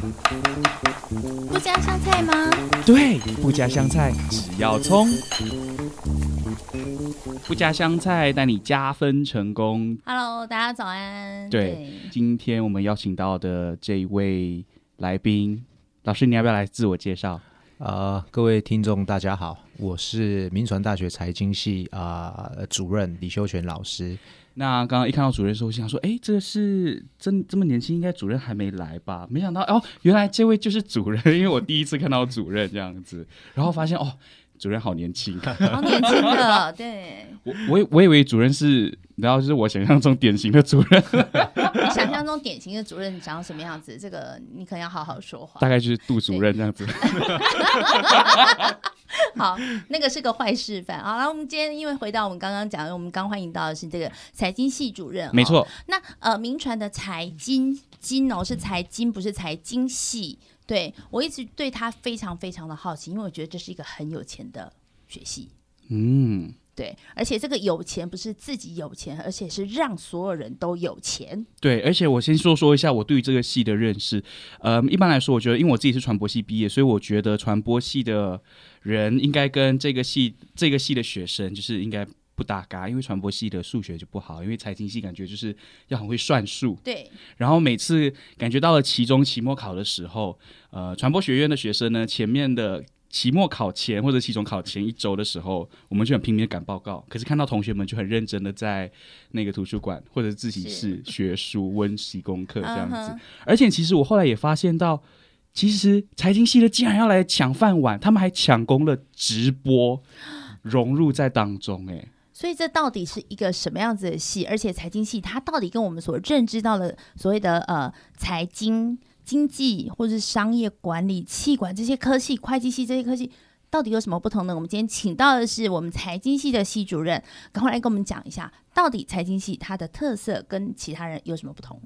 不加香菜吗？对，不加香菜，只要葱。不加香菜，带你加分成功。Hello，大家早安。对，对今天我们邀请到的这一位来宾，老师，你要不要来自我介绍？呃，各位听众，大家好，我是民传大学财经系啊、呃、主任李修全老师。那刚刚一看到主任的时候，我想说，哎，这个是真这么年轻，应该主任还没来吧？没想到哦，原来这位就是主任，因为我第一次看到主任这样子，然后发现哦，主任好年轻，好年轻的，对。我我我以为主任是，然后就是我想象中典型的主任。你 想象中典型的主任长什么样子？这个你可能要好好说话。大概就是杜主任这样子。好，那个是个坏示范。好了，我们今天因为回到我们刚刚讲的，我们刚欢迎到的是这个财经系主任，没错。那呃，名传的财经金哦是财经，不是财经系。对，我一直对他非常非常的好奇，因为我觉得这是一个很有钱的学系。嗯。对，而且这个有钱不是自己有钱，而且是让所有人都有钱。对，而且我先说说一下我对于这个系的认识。呃，一般来说，我觉得，因为我自己是传播系毕业，所以我觉得传播系的人应该跟这个系这个系的学生就是应该不搭嘎，因为传播系的数学就不好，因为财经系感觉就是要很会算数。对。然后每次感觉到了期中、期末考的时候，呃，传播学院的学生呢，前面的。期末考前或者期中考前一周的时候，我们就很拼命的赶报告。可是看到同学们就很认真的在那个图书馆或者自习室学书、温习功课这样子。而且其实我后来也发现到，其实财经系的竟然要来抢饭碗，他们还抢攻了直播，融入在当中。哎，所以这到底是一个什么样子的系？而且财经系它到底跟我们所认知到的所谓的呃财经？经济或者是商业管理、气管这些科系、会计系这些科系，到底有什么不同呢？我们今天请到的是我们财经系的系主任，赶快来跟我们讲一下，到底财经系它的特色跟其他人有什么不同？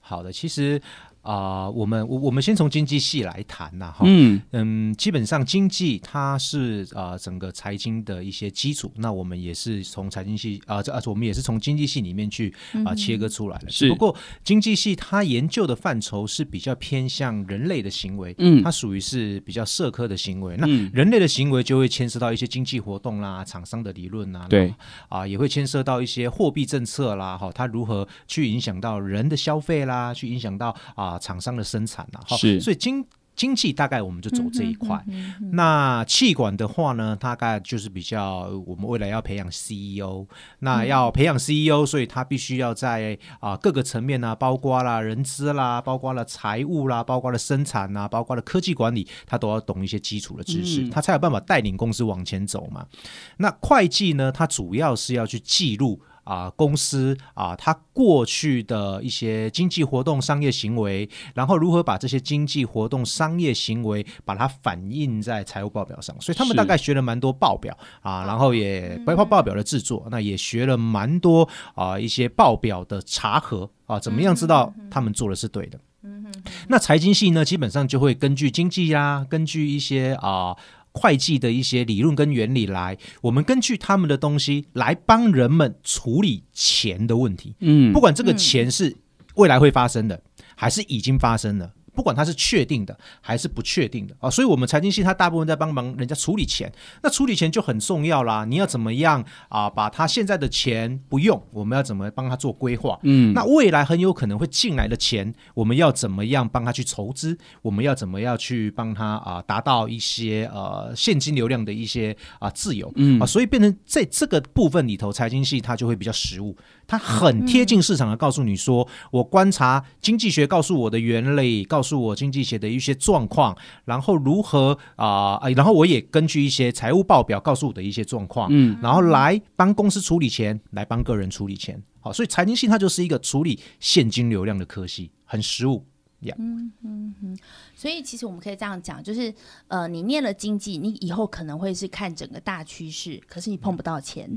好的，其实。啊、呃，我们我我们先从经济系来谈呐，哈，嗯嗯，基本上经济它是啊、呃、整个财经的一些基础，那我们也是从财经系啊这啊我们也是从经济系里面去啊、呃、切割出来的。是，不过经济系它研究的范畴是比较偏向人类的行为，嗯，它属于是比较社科的行为。那人类的行为就会牵涉到一些经济活动啦、厂商的理论啦，对，啊也会牵涉到一些货币政策啦，哈，它如何去影响到人的消费啦，去影响到啊。啊，厂商的生产了哈，是，所以经经济大概我们就走这一块。嗯嗯嗯、那气管的话呢，大概就是比较我们未来要培养 CEO，那要培养 CEO，所以他必须要在啊各个层面呢、啊，包括啦人资啦，包括了财务啦，包括了生产啦，包括了科技管理，他都要懂一些基础的知识，嗯、他才有办法带领公司往前走嘛。那会计呢，它主要是要去记录。啊，公司啊，它过去的一些经济活动、商业行为，然后如何把这些经济活动、商业行为把它反映在财务报表上，所以他们大概学了蛮多报表啊，然后也包括报表的制作，那也学了蛮多啊一些报表的查核啊，怎么样知道他们做的是对的？嗯哼，那财经系呢，基本上就会根据经济呀，根据一些啊。会计的一些理论跟原理来，我们根据他们的东西来帮人们处理钱的问题。嗯，不管这个钱是未来会发生的，还是已经发生了。不管它是确定的还是不确定的啊，所以我们财经系它大部分在帮忙人家处理钱，那处理钱就很重要啦。你要怎么样啊？把他现在的钱不用，我们要怎么帮他做规划？嗯，那未来很有可能会进来的钱，我们要怎么样帮他去筹资？我们要怎么样去帮他啊达到一些呃现金流量的一些啊自由？嗯啊，所以变成在这个部分里头，财经系它就会比较实务。他很贴近市场的告诉你说，我观察经济学告诉我的原理，告诉我经济学的一些状况，然后如何啊、呃，然后我也根据一些财务报表告诉我的一些状况，嗯，然后来帮公司处理钱，来帮个人处理钱，好，所以财经系它就是一个处理现金流量的科系，很实务。嗯嗯嗯，所以其实我们可以这样讲，就是呃，你念了经济，你以后可能会是看整个大趋势，可是你碰不到钱；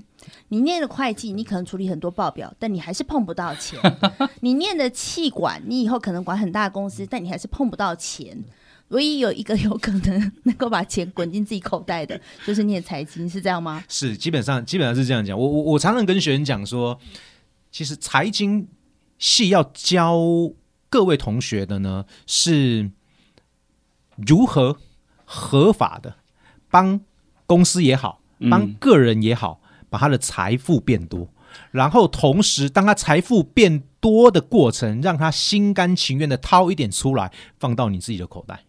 你念了会计，你可能处理很多报表，但你还是碰不到钱；你念的气管，你以后可能管很大的公司，但你还是碰不到钱。唯一有一个有可能能够把钱滚进自己口袋的，就是念财经，是这样吗？是，基本上基本上是这样讲。我我我常常跟学生讲说，其实财经系要教。各位同学的呢是如何合法的帮公司也好，帮个人也好，把他的财富变多，然后同时当他财富变多的过程，让他心甘情愿的掏一点出来，放到你自己的口袋。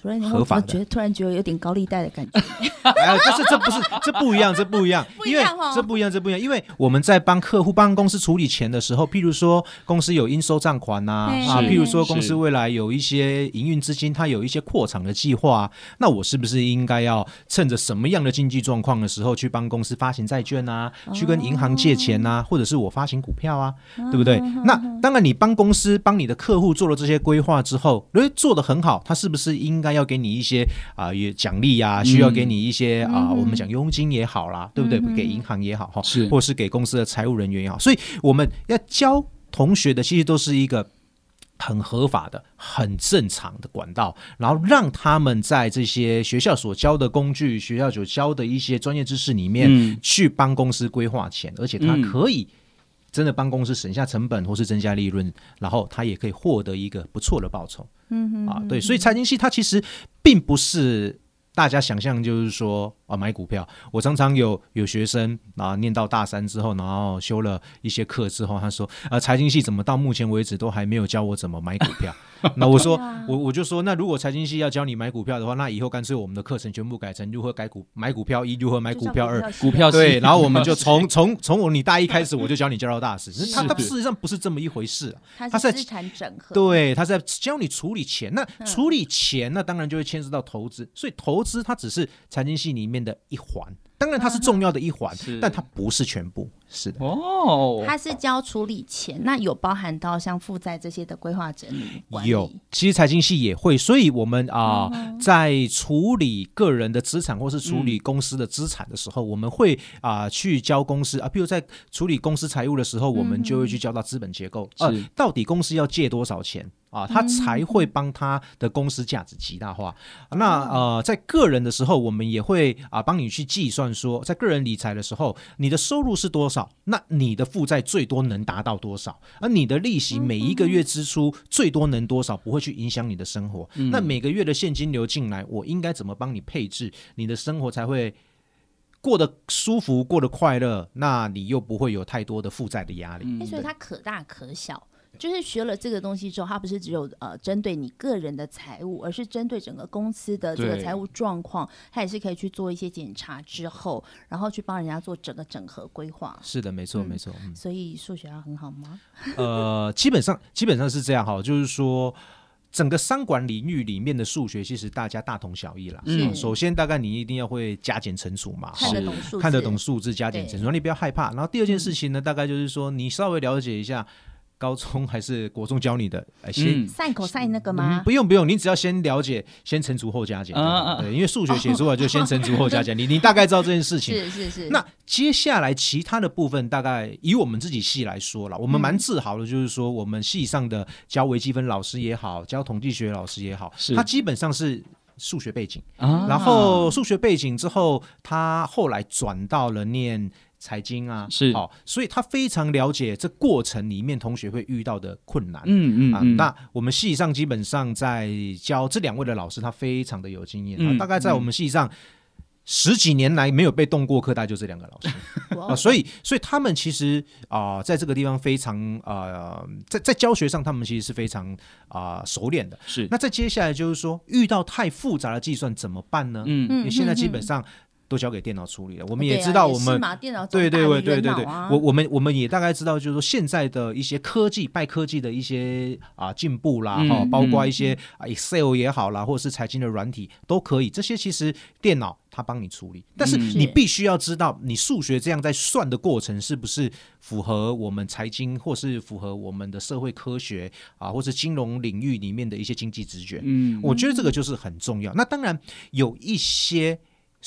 主任，你会觉得突然觉得有点高利贷的感觉。哎呀，这是这不是这不一样，这不一样，因为这不一样，这不一样，因为我们在帮客户帮公司处理钱的时候，譬如说公司有应收账款呐，啊，譬如说公司未来有一些营运资金，它有一些扩厂的计划，那我是不是应该要趁着什么样的经济状况的时候去帮公司发行债券啊，去跟银行借钱啊，或者是我发行股票啊，对不对？那当然，你帮公司帮你的客户做了这些规划之后，如果，做的很好，他是不是应该？要给你一些啊，也奖励呀，需要给你一些啊，我们讲佣金也好啦，对不对？给银行也好哈，是，或是给公司的财务人员也好，所以我们要教同学的，其实都是一个很合法的、很正常的管道，然后让他们在这些学校所教的工具、学校所教的一些专业知识里面，去帮公司规划钱，而且他可以。真的帮公司省下成本或是增加利润，然后他也可以获得一个不错的报酬。嗯哼，啊，对，所以财经系它其实并不是大家想象，就是说。啊，买股票，我常常有有学生啊，念到大三之后，然后修了一些课之后，他说，啊，财经系怎么到目前为止都还没有教我怎么买股票？那我说，我我就说，那如果财经系要教你买股票的话，那以后干脆我们的课程全部改成如何改股买股票一，如何买股票二，股票对，然后我们就从从从我你大一开始，我就教你教到大四。他他事实上不是这么一回事，他是资产整合，对，他在教你处理钱。那处理钱，那当然就会牵涉到投资，所以投资它只是财经系里面的一环，当然它是重要的一环，但它不是全部。是的。哦，它是交处理钱，那有包含到像负债这些的规划整理。有，其实财经系也会，所以我们啊，呃，在处理个人的资产或是处理公司的资产的时候，我们会啊去交公司啊，比如在处理公司财务的时候，我们就会去交到资本结构，呃，到底公司要借多少钱。啊，他才会帮他的公司价值极大化。那呃，在个人的时候，我们也会啊帮你去计算说，在个人理财的时候，你的收入是多少？那你的负债最多能达到多少？而你的利息每一个月支出最多能多少？不会去影响你的生活。那每个月的现金流进来，我应该怎么帮你配置？你的生活才会过得舒服，过得快乐？那你又不会有太多的负债的压力。所以它可大可小。就是学了这个东西之后，它不是只有呃针对你个人的财务，而是针对整个公司的这个财务状况，它也是可以去做一些检查之后，然后去帮人家做整个整合规划。是的，没错，没错。嗯、所以数学要很好吗？呃，基本上基本上是这样哈，就是说整个商管领域里面的数学，其实大家大同小异啦。嗯，首先大概你一定要会加减乘除嘛，看得懂数字，看得懂数字加减乘除，你不要害怕。然后第二件事情呢，嗯、大概就是说你稍微了解一下。高中还是国中教你的？先 sin cos 那个吗？不用不用，你只要先了解，先乘除后加减。对，对，因为数学写出来就先乘除后加减，你你大概知道这件事情。是是是。那接下来其他的部分，大概以我们自己系来说了，我们蛮自豪的，就是说我们系上的教微积分老师也好，教统计学老师也好，他基本上是数学背景，然后数学背景之后，他后来转到了念。财经啊，是好，所以他非常了解这过程里面同学会遇到的困难。嗯嗯啊，那我们系上基本上在教这两位的老师，他非常的有经验。嗯、大概在我们系上十几年来没有被动过课，大概就这两个老师。哇啊，所以所以他们其实啊、呃，在这个地方非常啊、呃，在在教学上，他们其实是非常啊、呃、熟练的。是，那在接下来就是说，遇到太复杂的计算怎么办呢？嗯嗯，现在基本上。都交给电脑处理了。我们也知道，我们对对对对对对，我我们我们也大概知道，就是说现在的一些科技、拜科技的一些啊进步啦，哈，包括一些 Excel 也好啦，或者是财经的软体都可以。这些其实电脑它帮你处理，但是你必须要知道，你数学这样在算的过程是不是符合我们财经，或是符合我们的社会科学啊，或是金融领域里面的一些经济直觉。嗯，我觉得这个就是很重要。那当然有一些。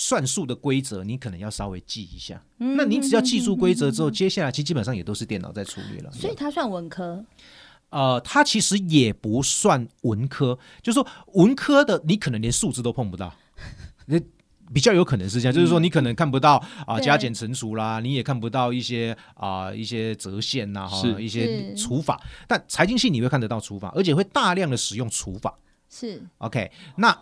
算术的规则，你可能要稍微记一下。嗯、那你只要记住规则之后，嗯、接下来其实基本上也都是电脑在处理了。所以它算文科？呃，它其实也不算文科，就是说文科的你可能连数字都碰不到，那比较有可能是这样，嗯、就是说你可能看不到啊、呃、加减乘除啦，你也看不到一些啊、呃、一些折线呐哈，一些除法。但财经系你会看得到除法，而且会大量的使用除法。是 OK，那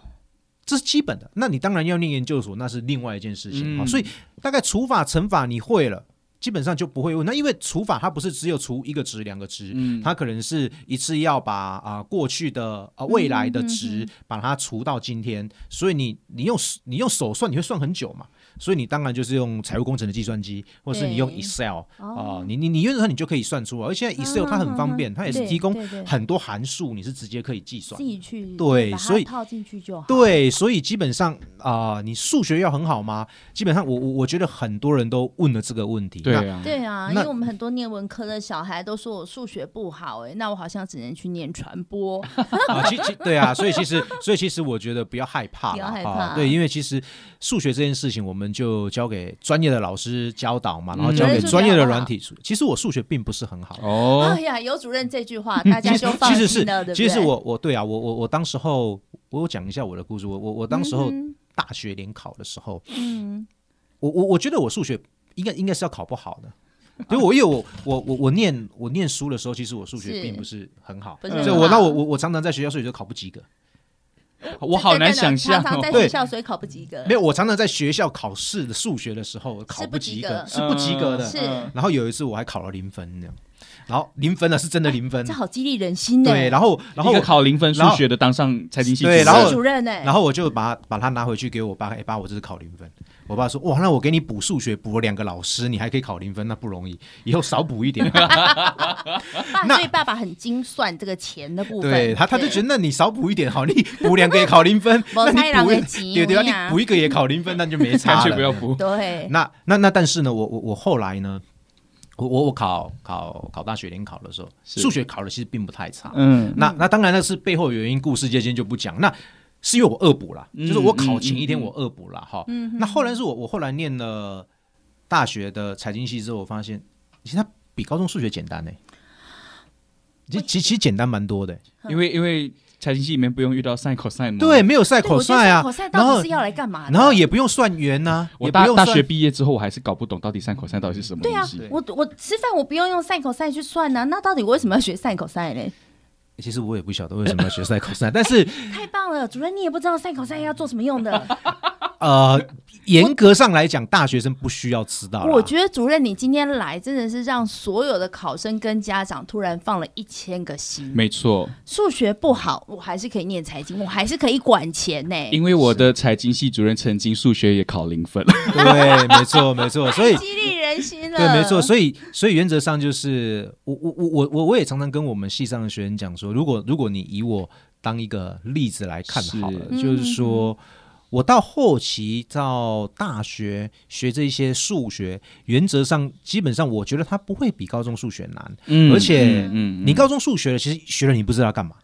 这是基本的。那你当然要念研究所，那是另外一件事情啊。嗯、所以大概除法乘法你会了。基本上就不会问，那因为除法它不是只有除一个值两个值，嗯，它可能是一次要把啊、呃、过去的啊、呃、未来的值把它除到今天，嗯、所以你你用你用手算你会算很久嘛。所以你当然就是用财务工程的计算机，或者是你用 Excel 啊，你你你原则上你就可以算出来。而且 Excel 它很方便，它也是提供很多函数，你是直接可以计算。自己去对，所以套进去就好。对，所以基本上啊，你数学要很好吗？基本上我我我觉得很多人都问了这个问题。对啊，对啊，因为我们很多念文科的小孩都说我数学不好，哎，那我好像只能去念传播。啊，其其对啊，所以其实所以其实我觉得不要害怕，不要害怕。对，因为其实数学这件事情，我们就交给。专业的老师教导嘛，然后交给专业的软体。其实我数学并不是很好哦。哎呀，尤主任这句话，大家就放心了，对不对？其实我我对啊，我我我当时候我有讲一下我的故事。我我我当时候大学联考的时候，嗯，我我我觉得我数学应该应该是要考不好的。因为我因为我我我我念我念书的时候，其实我数学并不是很好，所以我那我我我常常在学校数学就考不及格。我好难想象，常常在学校所以考不及格。没有，我常常在学校考试的数学的时候考不及格，是不及格的。是，然后有一次我还考了零分这样，然后零分呢是真的零分，这好激励人心呢。对，然后然后考零分数学的当上财经系对，然后主任呢，然后我就把把它拿回去给我爸，哎爸，我这是考零分。我爸说：“哇，那我给你补数学，补了两个老师，你还可以考零分，那不容易。以后少补一点。”那所以爸爸很精算这个钱的部分。对他，他就觉得那你少补一点好，你补两个也考零分，那你补一对对啊，你补一个也考零分，那就没差了。干脆不要补。对。那那那，但是呢，我我我后来呢，我我我考考考大学联考的时候，数学考的其实并不太差。嗯。那那当然那是背后原因，故事这些就不讲。那。是因为我恶补了，就是我考前一天我恶补了哈。那后来是我我后来念了大学的财经系之后，我发现其实它比高中数学简单呢。其实其实简单蛮多的，因为因为财经系里面不用遇到 sin cos 对，没有 sin cos 啊。然后是要来干嘛？然后也不用算圆呐。我大大学毕业之后，我还是搞不懂到底 sin cos 到底是什么。对啊，我我吃饭我不用用 sin cos 去算呢，那到底我为什么要学 sin cos 呢？其实我也不晓得为什么要学赛口赛但是太棒了，主任你也不知道赛口赛要做什么用的。呃，严格上来讲，大学生不需要知道。我觉得主任你今天来真的是让所有的考生跟家长突然放了一千个心。没错，数学不好，我还是可以念财经，我还是可以管钱呢。因为我的财经系主任曾经数学也考零分。对，没错没错，所以 激励人心了。对，没错，所以所以原则上就是我我我我我我也常常跟我们系上的学生讲说，如果如果你以我当一个例子来看好了，是就是说。嗯我到后期到大学学这些数学，原则上基本上我觉得它不会比高中数学难，嗯，而且，嗯，你高中数学其实学了你不知道干嘛，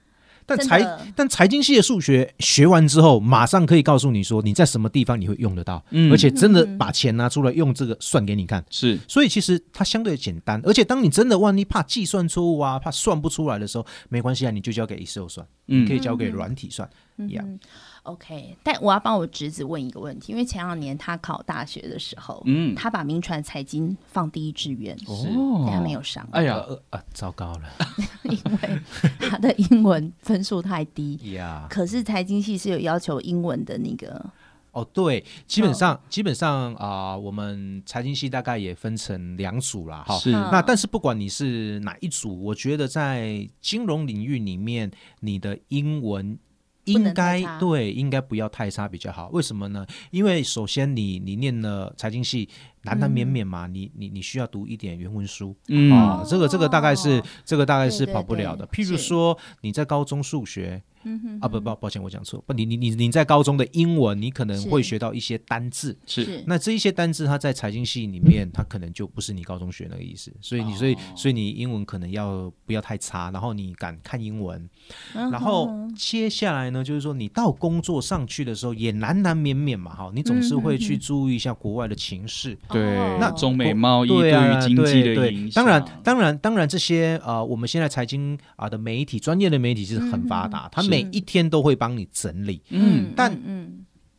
但财但财经系的数学学完之后，马上可以告诉你说你在什么地方你会用得到，嗯，而且真的把钱拿出来用这个算给你看，是，所以其实它相对简单，而且当你真的万一怕计算错误啊，怕算不出来的时候，没关系啊，你就交给 Excel 算，嗯，可以交给软体算，一样。OK，但我要帮我侄子问一个问题，因为前两年他考大学的时候，嗯，他把名传财经放第一志愿，哦，但他没有上。哎呀，啊，糟糕了，因为他的英文分数太低呀。可是财经系是有要求英文的那个。哦，对，基本上基本上啊，我们财经系大概也分成两组啦哈。是。那但是不管你是哪一组，我觉得在金融领域里面，你的英文。应该对，应该不要太差比较好。为什么呢？因为首先你你念了财经系，难难免免嘛，嗯、你你你需要读一点原文书，嗯、啊，这个这个大概是、哦、这个大概是跑不了的。对对对，譬如说你在高中数学。嗯哼，啊不不，抱歉，我讲错。不，你你你你在高中的英文，你可能会学到一些单字，是。那这一些单字，它在财经系里面，它可能就不是你高中学那个意思。所以你所以所以你英文可能要不要太差，然后你敢看英文。然后接下来呢，就是说你到工作上去的时候，也难难免免嘛，哈，你总是会去注意一下国外的情势。对，那中美贸易对于经济的影响。当然当然当然，这些呃，我们现在财经啊的媒体，专业的媒体是很发达，他们。每一天都会帮你整理，嗯，但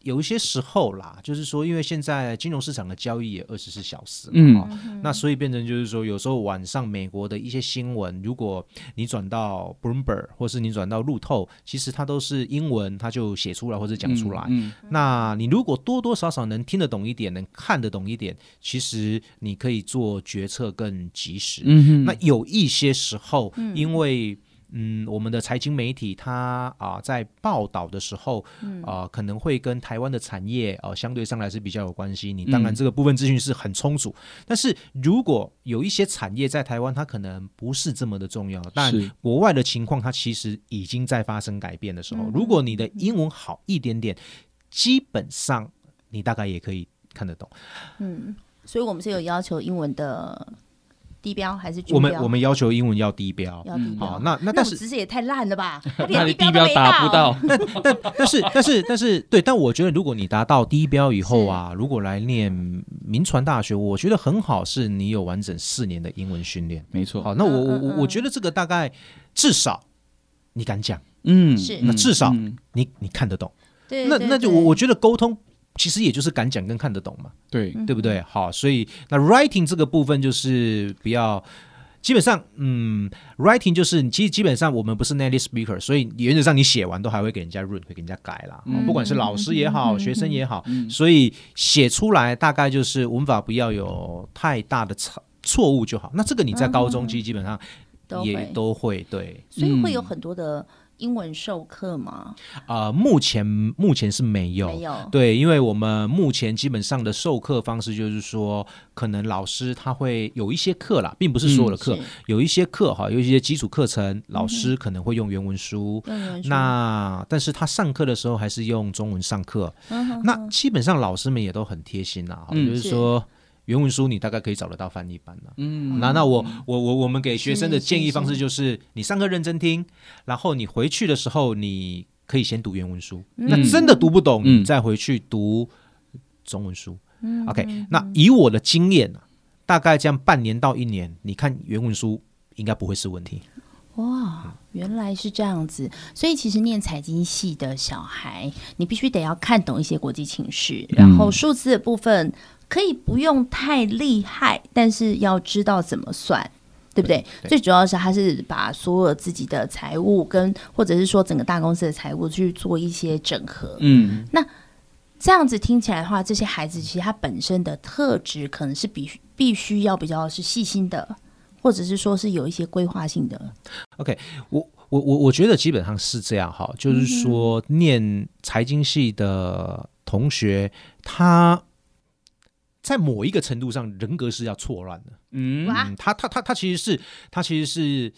有一些时候啦，就是说，因为现在金融市场的交易也二十四小时，嗯、哦，那所以变成就是说，有时候晚上美国的一些新闻，如果你转到 Bloomberg 或是你转到路透，其实它都是英文，它就写出来或者讲出来。嗯嗯、那你如果多多少少能听得懂一点，能看得懂一点，其实你可以做决策更及时。嗯哼，那有一些时候，因为嗯，我们的财经媒体它啊、呃、在报道的时候，啊、呃、可能会跟台湾的产业啊、呃、相对上来是比较有关系。你当然这个部分资讯是很充足，嗯、但是如果有一些产业在台湾它可能不是这么的重要，但国外的情况它其实已经在发生改变的时候，如果你的英文好一点点，基本上你大概也可以看得懂。嗯，所以我们是有要求英文的。低标还是标？我们我们要求英文要低标，要低标。好，那那但是知识也太烂了吧？那你低标达不到。但但但是但是但是对，但我觉得如果你达到低标以后啊，如果来念民传大学，我觉得很好，是你有完整四年的英文训练。没错。好，那我我我我觉得这个大概至少你敢讲，嗯，是。那至少你你看得懂。对。那那就我我觉得沟通。其实也就是敢讲跟看得懂嘛，对对不对？好，所以那 writing 这个部分就是比较基本上，嗯，writing 就是其实基本上我们不是 native speaker，所以原则上你写完都还会给人家润，会给人家改啦。嗯、不管是老师也好，嗯、学生也好，嗯、所以写出来大概就是文法不要有太大的错错误就好。那这个你在高中其实基本上也都会对，所以会有很多的。英文授课吗？啊、呃，目前目前是没有，没有。对，因为我们目前基本上的授课方式就是说，可能老师他会有一些课啦，并不是所有的课，嗯、有一些课哈，有一些基础课程，老师可能会用原文书。嗯、那但是他上课的时候还是用中文上课。那基本上老师们也都很贴心呐，嗯、就是说。原文书你大概可以找得到翻译版了，嗯，那那我我我我们给学生的建议方式就是，你上课认真听，然后你回去的时候你可以先读原文书，嗯、那真的读不懂，你再回去读中文书。嗯，OK，那以我的经验，大概这样半年到一年，你看原文书应该不会是问题。哇，原来是这样子，所以其实念财经系的小孩，你必须得要看懂一些国际情势，然后数字的部分。可以不用太厉害，但是要知道怎么算，对不对？对对，最主要是他是把所有自己的财务跟或者是说整个大公司的财务去做一些整合。嗯，那这样子听起来的话，这些孩子其实他本身的特质可能是必须必须要比较是细心的，或者是说是有一些规划性的。OK，我我我我觉得基本上是这样哈，就是说念财经系的同学他。在某一个程度上，人格是要错乱的。嗯，他他他他其实是他其实是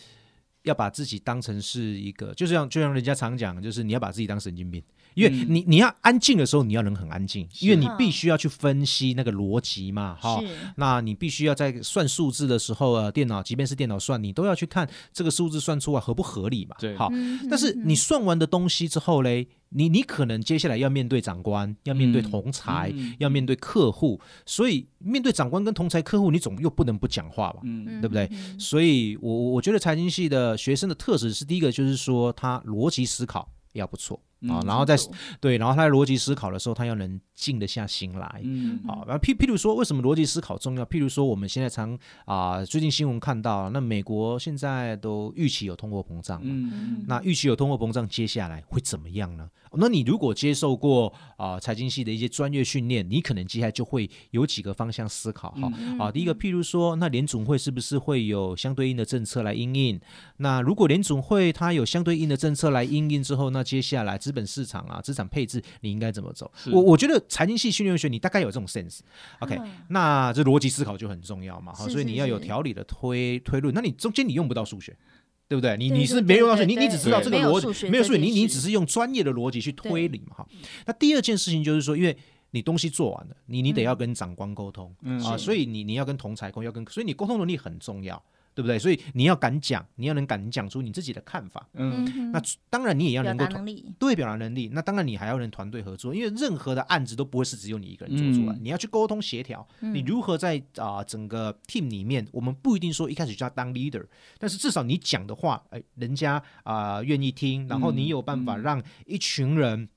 要把自己当成是一个，就像就像人家常讲，就是你要把自己当神经病。因为你你要安静的时候，你要能很安静，因为你必须要去分析那个逻辑嘛，哈。那你必须要在算数字的时候啊，电脑即便是电脑算，你都要去看这个数字算出来合不合理嘛。对，好。但是你算完的东西之后嘞，你你可能接下来要面对长官，要面对同侪，要面对客户，所以面对长官跟同才客户，你总又不能不讲话吧？嗯，对不对？所以我我觉得财经系的学生的特质是第一个，就是说他逻辑思考要不错。啊，然后在对，然后他在逻辑思考的时候，他要能静得下心来。嗯，好，然后譬譬如说，为什么逻辑思考重要？譬如说，我们现在常啊，最近新闻看到，那美国现在都预期有通货膨胀。嗯，那预期有通货膨胀，接下来会怎么样呢？那你如果接受过啊财经系的一些专业训练，你可能接下来就会有几个方向思考。哈，啊，第一个，譬如说，那联总会是不是会有相对应的政策来应应？那如果联总会它有相对应的政策来应应之后，那接下来资本市场啊，资产配置你应该怎么走？我我觉得财经系训练学你大概有这种 sense。OK，、嗯、那这逻辑思考就很重要嘛。好，所以你要有条理的推推论。那你中间你用不到数学，对不对？你你是没有到数学，你你只知道这个逻辑，没有数学，你你只是用专业的逻辑去推理嘛。哈，那第二件事情就是说，因为你东西做完了，你你得要跟长官沟通、嗯、啊，所以你你要跟同才沟，要跟，所以你沟通能力很重要。对不对？所以你要敢讲，你要能敢讲出你自己的看法。嗯，那当然你也要能够表对表达能力。那当然你还要能团队合作，因为任何的案子都不会是只有你一个人做出来，嗯、你要去沟通协调。嗯、你如何在啊、呃、整个 team 里面，我们不一定说一开始就要当 leader，但是至少你讲的话，哎，人家啊、呃、愿意听，然后你有办法让一群人。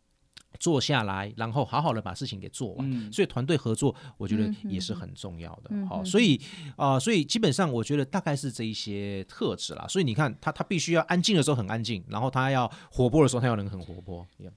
坐下来，然后好好的把事情给做完。嗯、所以团队合作，我觉得也是很重要的。好、嗯，所以啊、呃，所以基本上我觉得大概是这一些特质啦。所以你看，他他必须要安静的时候很安静，然后他要活泼的时候他要能很活泼。Yeah.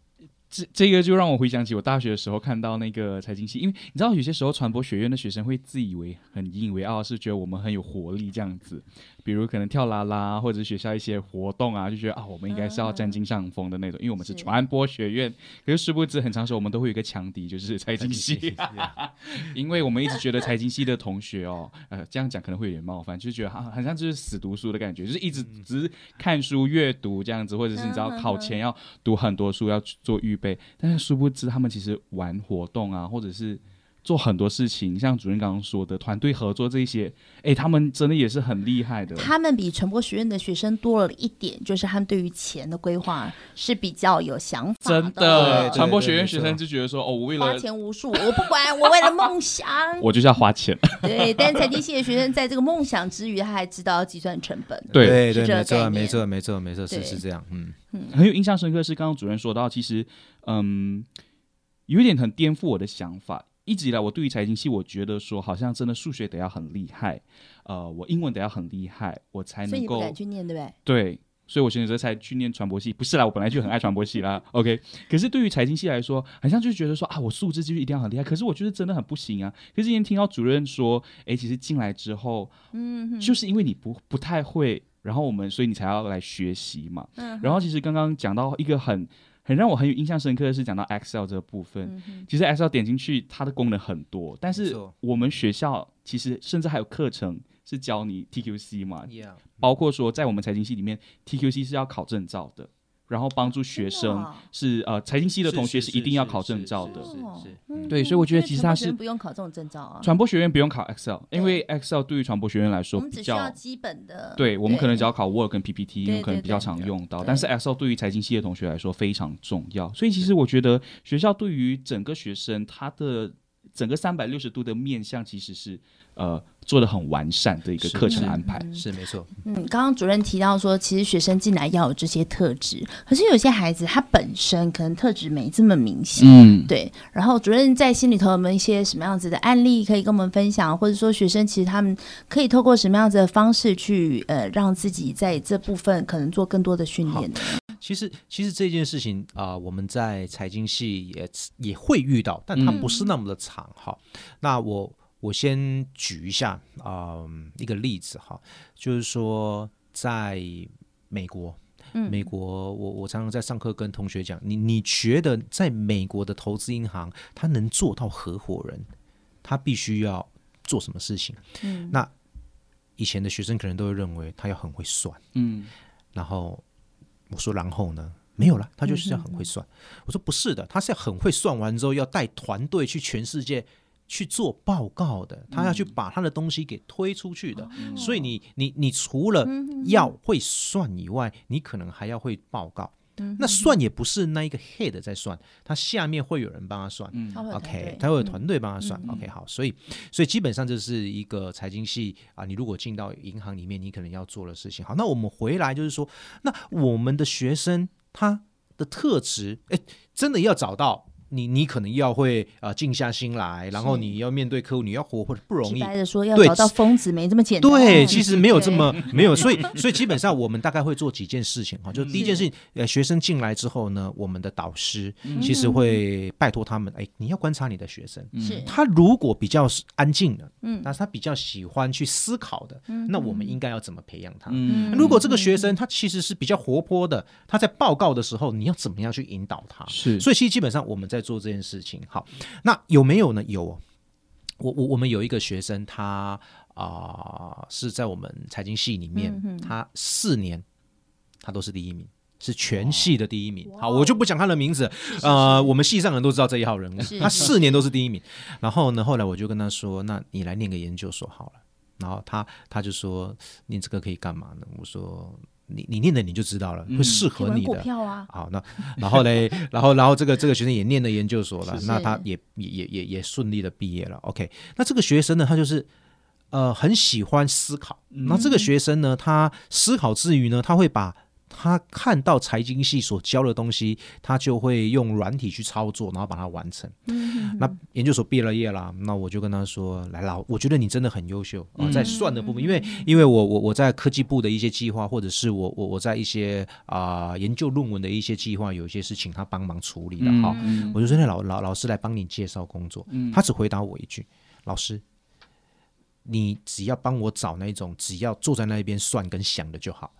这这个就让我回想起我大学的时候看到那个财经系，因为你知道有些时候传播学院的学生会自以为很引以为傲，是觉得我们很有活力这样子。比如可能跳啦啦，或者学校一些活动啊，就觉得啊，我们应该是要占尽上风的那种，因为我们是传播学院。是可是殊不知，很长时候我们都会有一个强敌，就是财经系。因为我们一直觉得财经系的同学哦，呃，这样讲可能会有点冒犯，就是觉得好像像就是死读书的感觉，就是一直只是看书阅读这样子，或者是你知道考前要读很多书要做预备，但是殊不知他们其实玩活动啊，或者是。做很多事情，像主任刚刚说的团队合作这一些，哎，他们真的也是很厉害的。他们比传播学院的学生多了一点，就是他们对于钱的规划是比较有想法的。真的，传播学院学生就觉得说，哦，我为了花钱无数，我不管，我为了梦想，我就是要花钱。对，但财经系的学生在这个梦想之余，他还知道要计算成本。对对对，没错没错没错没错，是是这样。嗯嗯，很有印象深刻是刚刚主任说到，其实嗯，有一点很颠覆我的想法。一直以来，我对于财经系，我觉得说好像真的数学得要很厉害，呃，我英文得要很厉害，我才能够。所以敢去念，对不对？对，所以我选择才去念传播系。不是啦，我本来就很爱传播系啦。OK，可是对于财经系来说，好像就觉得说啊，我数字就一定要很厉害。可是我觉得真的很不行啊。可是今天听到主任说，哎，其实进来之后，嗯哼，就是因为你不不太会，然后我们所以你才要来学习嘛。嗯。然后其实刚刚讲到一个很。很让我很有印象深刻的是讲到 Excel 这个部分，嗯、其实 Excel 点进去它的功能很多，但是我们学校其实甚至还有课程是教你 TQC 嘛.包括说在我们财经系里面，TQC 是要考证照的。然后帮助学生是呃财经系的同学是一定要考证照的，对，所以我觉得其实他是不用考这种证照啊。传播学院不用考 Excel，因为 Excel 对于传播学院来说比较基本的。对，我们可能只要考 Word 跟 PPT，因为可能比较常用到。但是 Excel 对于财经系的同学来说非常重要，所以其实我觉得学校对于整个学生他的整个三百六十度的面向其实是呃。做的很完善的一个课程安排是，是，是没错。嗯，刚刚主任提到说，其实学生进来要有这些特质，可是有些孩子他本身可能特质没这么明显。嗯，对。然后主任在心里头有没有一些什么样子的案例可以跟我们分享，或者说学生其实他们可以透过什么样子的方式去呃让自己在这部分可能做更多的训练呢？其实，其实这件事情啊、呃，我们在财经系也也会遇到，但它不是那么的长哈。嗯、那我。我先举一下啊、呃，一个例子哈，就是说在美国，嗯、美国我我常常在上课跟同学讲，你你觉得在美国的投资银行，他能做到合伙人，他必须要做什么事情？嗯，那以前的学生可能都会认为他要很会算，嗯，然后我说然后呢，没有了，他就是要很会算。我说不是的，他是要很会算完之后要带团队去全世界。去做报告的，他要去把他的东西给推出去的，嗯、所以你你你除了要会算以外，你可能还要会报告。那算也不是那一个 head 在算，他下面会有人帮他算。嗯、OK，他会有团队帮他算。嗯、OK，好，所以所以基本上这是一个财经系啊，你如果进到银行里面，你可能要做的事情。好，那我们回来就是说，那我们的学生他的特质，哎，真的要找到。你你可能要会呃静下心来，然后你要面对客户，你要活或者不容易。白的说，要找到疯子没这么简单。对，其实没有这么没有，所以所以基本上我们大概会做几件事情哈，就第一件事情，呃，学生进来之后呢，我们的导师其实会拜托他们，哎，你要观察你的学生，是他如果比较安静的，嗯，那他比较喜欢去思考的，那我们应该要怎么培养他？如果这个学生他其实是比较活泼的，他在报告的时候，你要怎么样去引导他？是，所以其实基本上我们在。做这件事情好，那有没有呢？有，我我我们有一个学生，他啊、呃、是在我们财经系里面，嗯、他四年他都是第一名，是全系的第一名。好，我就不讲他的名字，呃，我们系上人都知道这一号人物，他四年都是第一名。然后呢，后来我就跟他说：“那你来念个研究所好了。”然后他他就说：“念这个可以干嘛呢？”我说。你你念的你就知道了，会适合你的。好，那然后嘞，然后然后这个这个学生也念了研究所了，那他也也也也也顺利的毕业了。OK，那这个学生呢，他就是呃很喜欢思考。那这个学生呢，他思考之余呢，他会把他看到财经系所教的东西，他就会用软体去操作，然后把它完成。嗯，那研究所毕了业啦，那我就跟他说：“来老，我觉得你真的很优秀啊，在算的部分，因为因为我我我在科技部的一些计划，或者是我我我在一些啊、呃、研究论文的一些计划，有一些事情他帮忙处理的哈。嗯、我就说那老老老师来帮你介绍工作，嗯、他只回答我一句：老师，你只要帮我找那种只要坐在那边算跟想的就好。”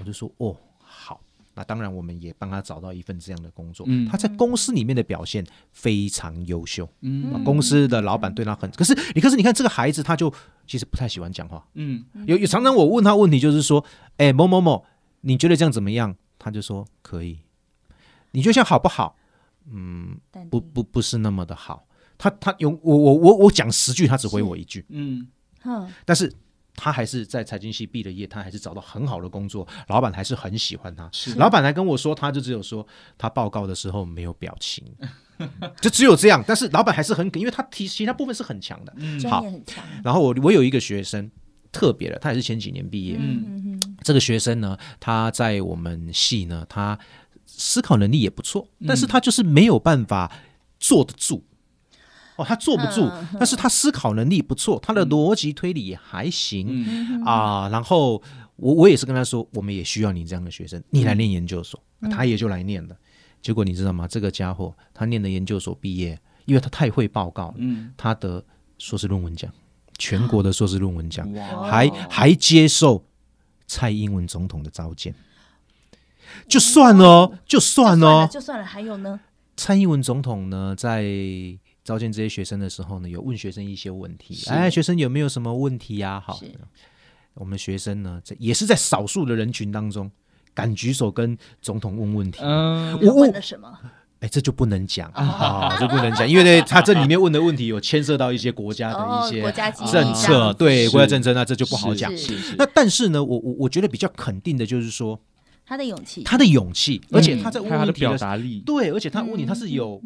我就说哦好，那当然我们也帮他找到一份这样的工作。嗯，他在公司里面的表现非常优秀。嗯，公司的老板对他很，可是你可是你看这个孩子，他就其实不太喜欢讲话。嗯，有有常常我问他问题，就是说，哎某某某，你觉得这样怎么样？他就说可以。你觉得这样好不好？嗯，不不不是那么的好。他他有我我我我讲十句，他只回我一句。嗯，但是。他还是在财经系毕了业，他还是找到很好的工作，老板还是很喜欢他。是老板还跟我说，他就只有说他报告的时候没有表情，就只有这样。但是老板还是很，因为他提其他部分是很强的，嗯，好，很强。然后我我有一个学生特别的，他也是前几年毕业，嗯，这个学生呢，他在我们系呢，他思考能力也不错，但是他就是没有办法坐得住。哦，他坐不住，嗯、但是他思考能力不错，嗯、他的逻辑推理也还行啊、嗯呃。然后我我也是跟他说，我们也需要你这样的学生，你来念研究所，嗯、他也就来念了。结果你知道吗？这个家伙他念的研究所毕业，因为他太会报告了，嗯、他得硕士论文奖，全国的硕士论文奖，哇还还接受蔡英文总统的召见。就算了，就算了，就算了，还有呢？蔡英文总统呢，在召见这些学生的时候呢，有问学生一些问题。哎，学生有没有什么问题呀、啊？好，我们学生呢，这也是在少数的人群当中敢举手跟总统问问题。嗯，我问了什么？哎，这就不能讲啊，这不能讲，因为呢，他这里面问的问题有牵涉到一些国家的一些政策，哦、对国家政策，那这就不好讲。那但是呢，我我我觉得比较肯定的就是说，他的勇气，他的勇气，而且他在问问题的，他的表达力，对，而且他问你他是有。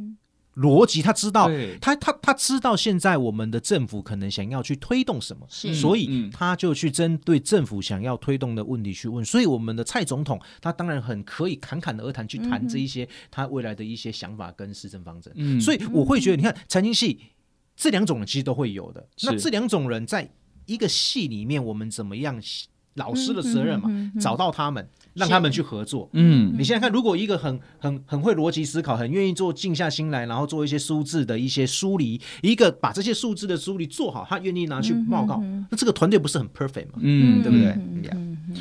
嗯逻辑，他知道，他他他知道现在我们的政府可能想要去推动什么，所以他就去针对政府想要推动的问题去问。所以我们的蔡总统，他当然很可以侃侃而谈去谈这一些他未来的一些想法跟施政方针。嗯、所以我会觉得，你看财经系这两种人其实都会有的。那这两种人在一个系里面，我们怎么样？老师的责任嘛，嗯嗯嗯嗯、找到他们，让他们去合作。嗯，你现在看，如果一个很很很会逻辑思考，很愿意做静下心来，然后做一些数字的一些梳理，一个把这些数字的梳理做好，他愿意拿去报告，那这个团队不是很 perfect 吗？嗯，对不对？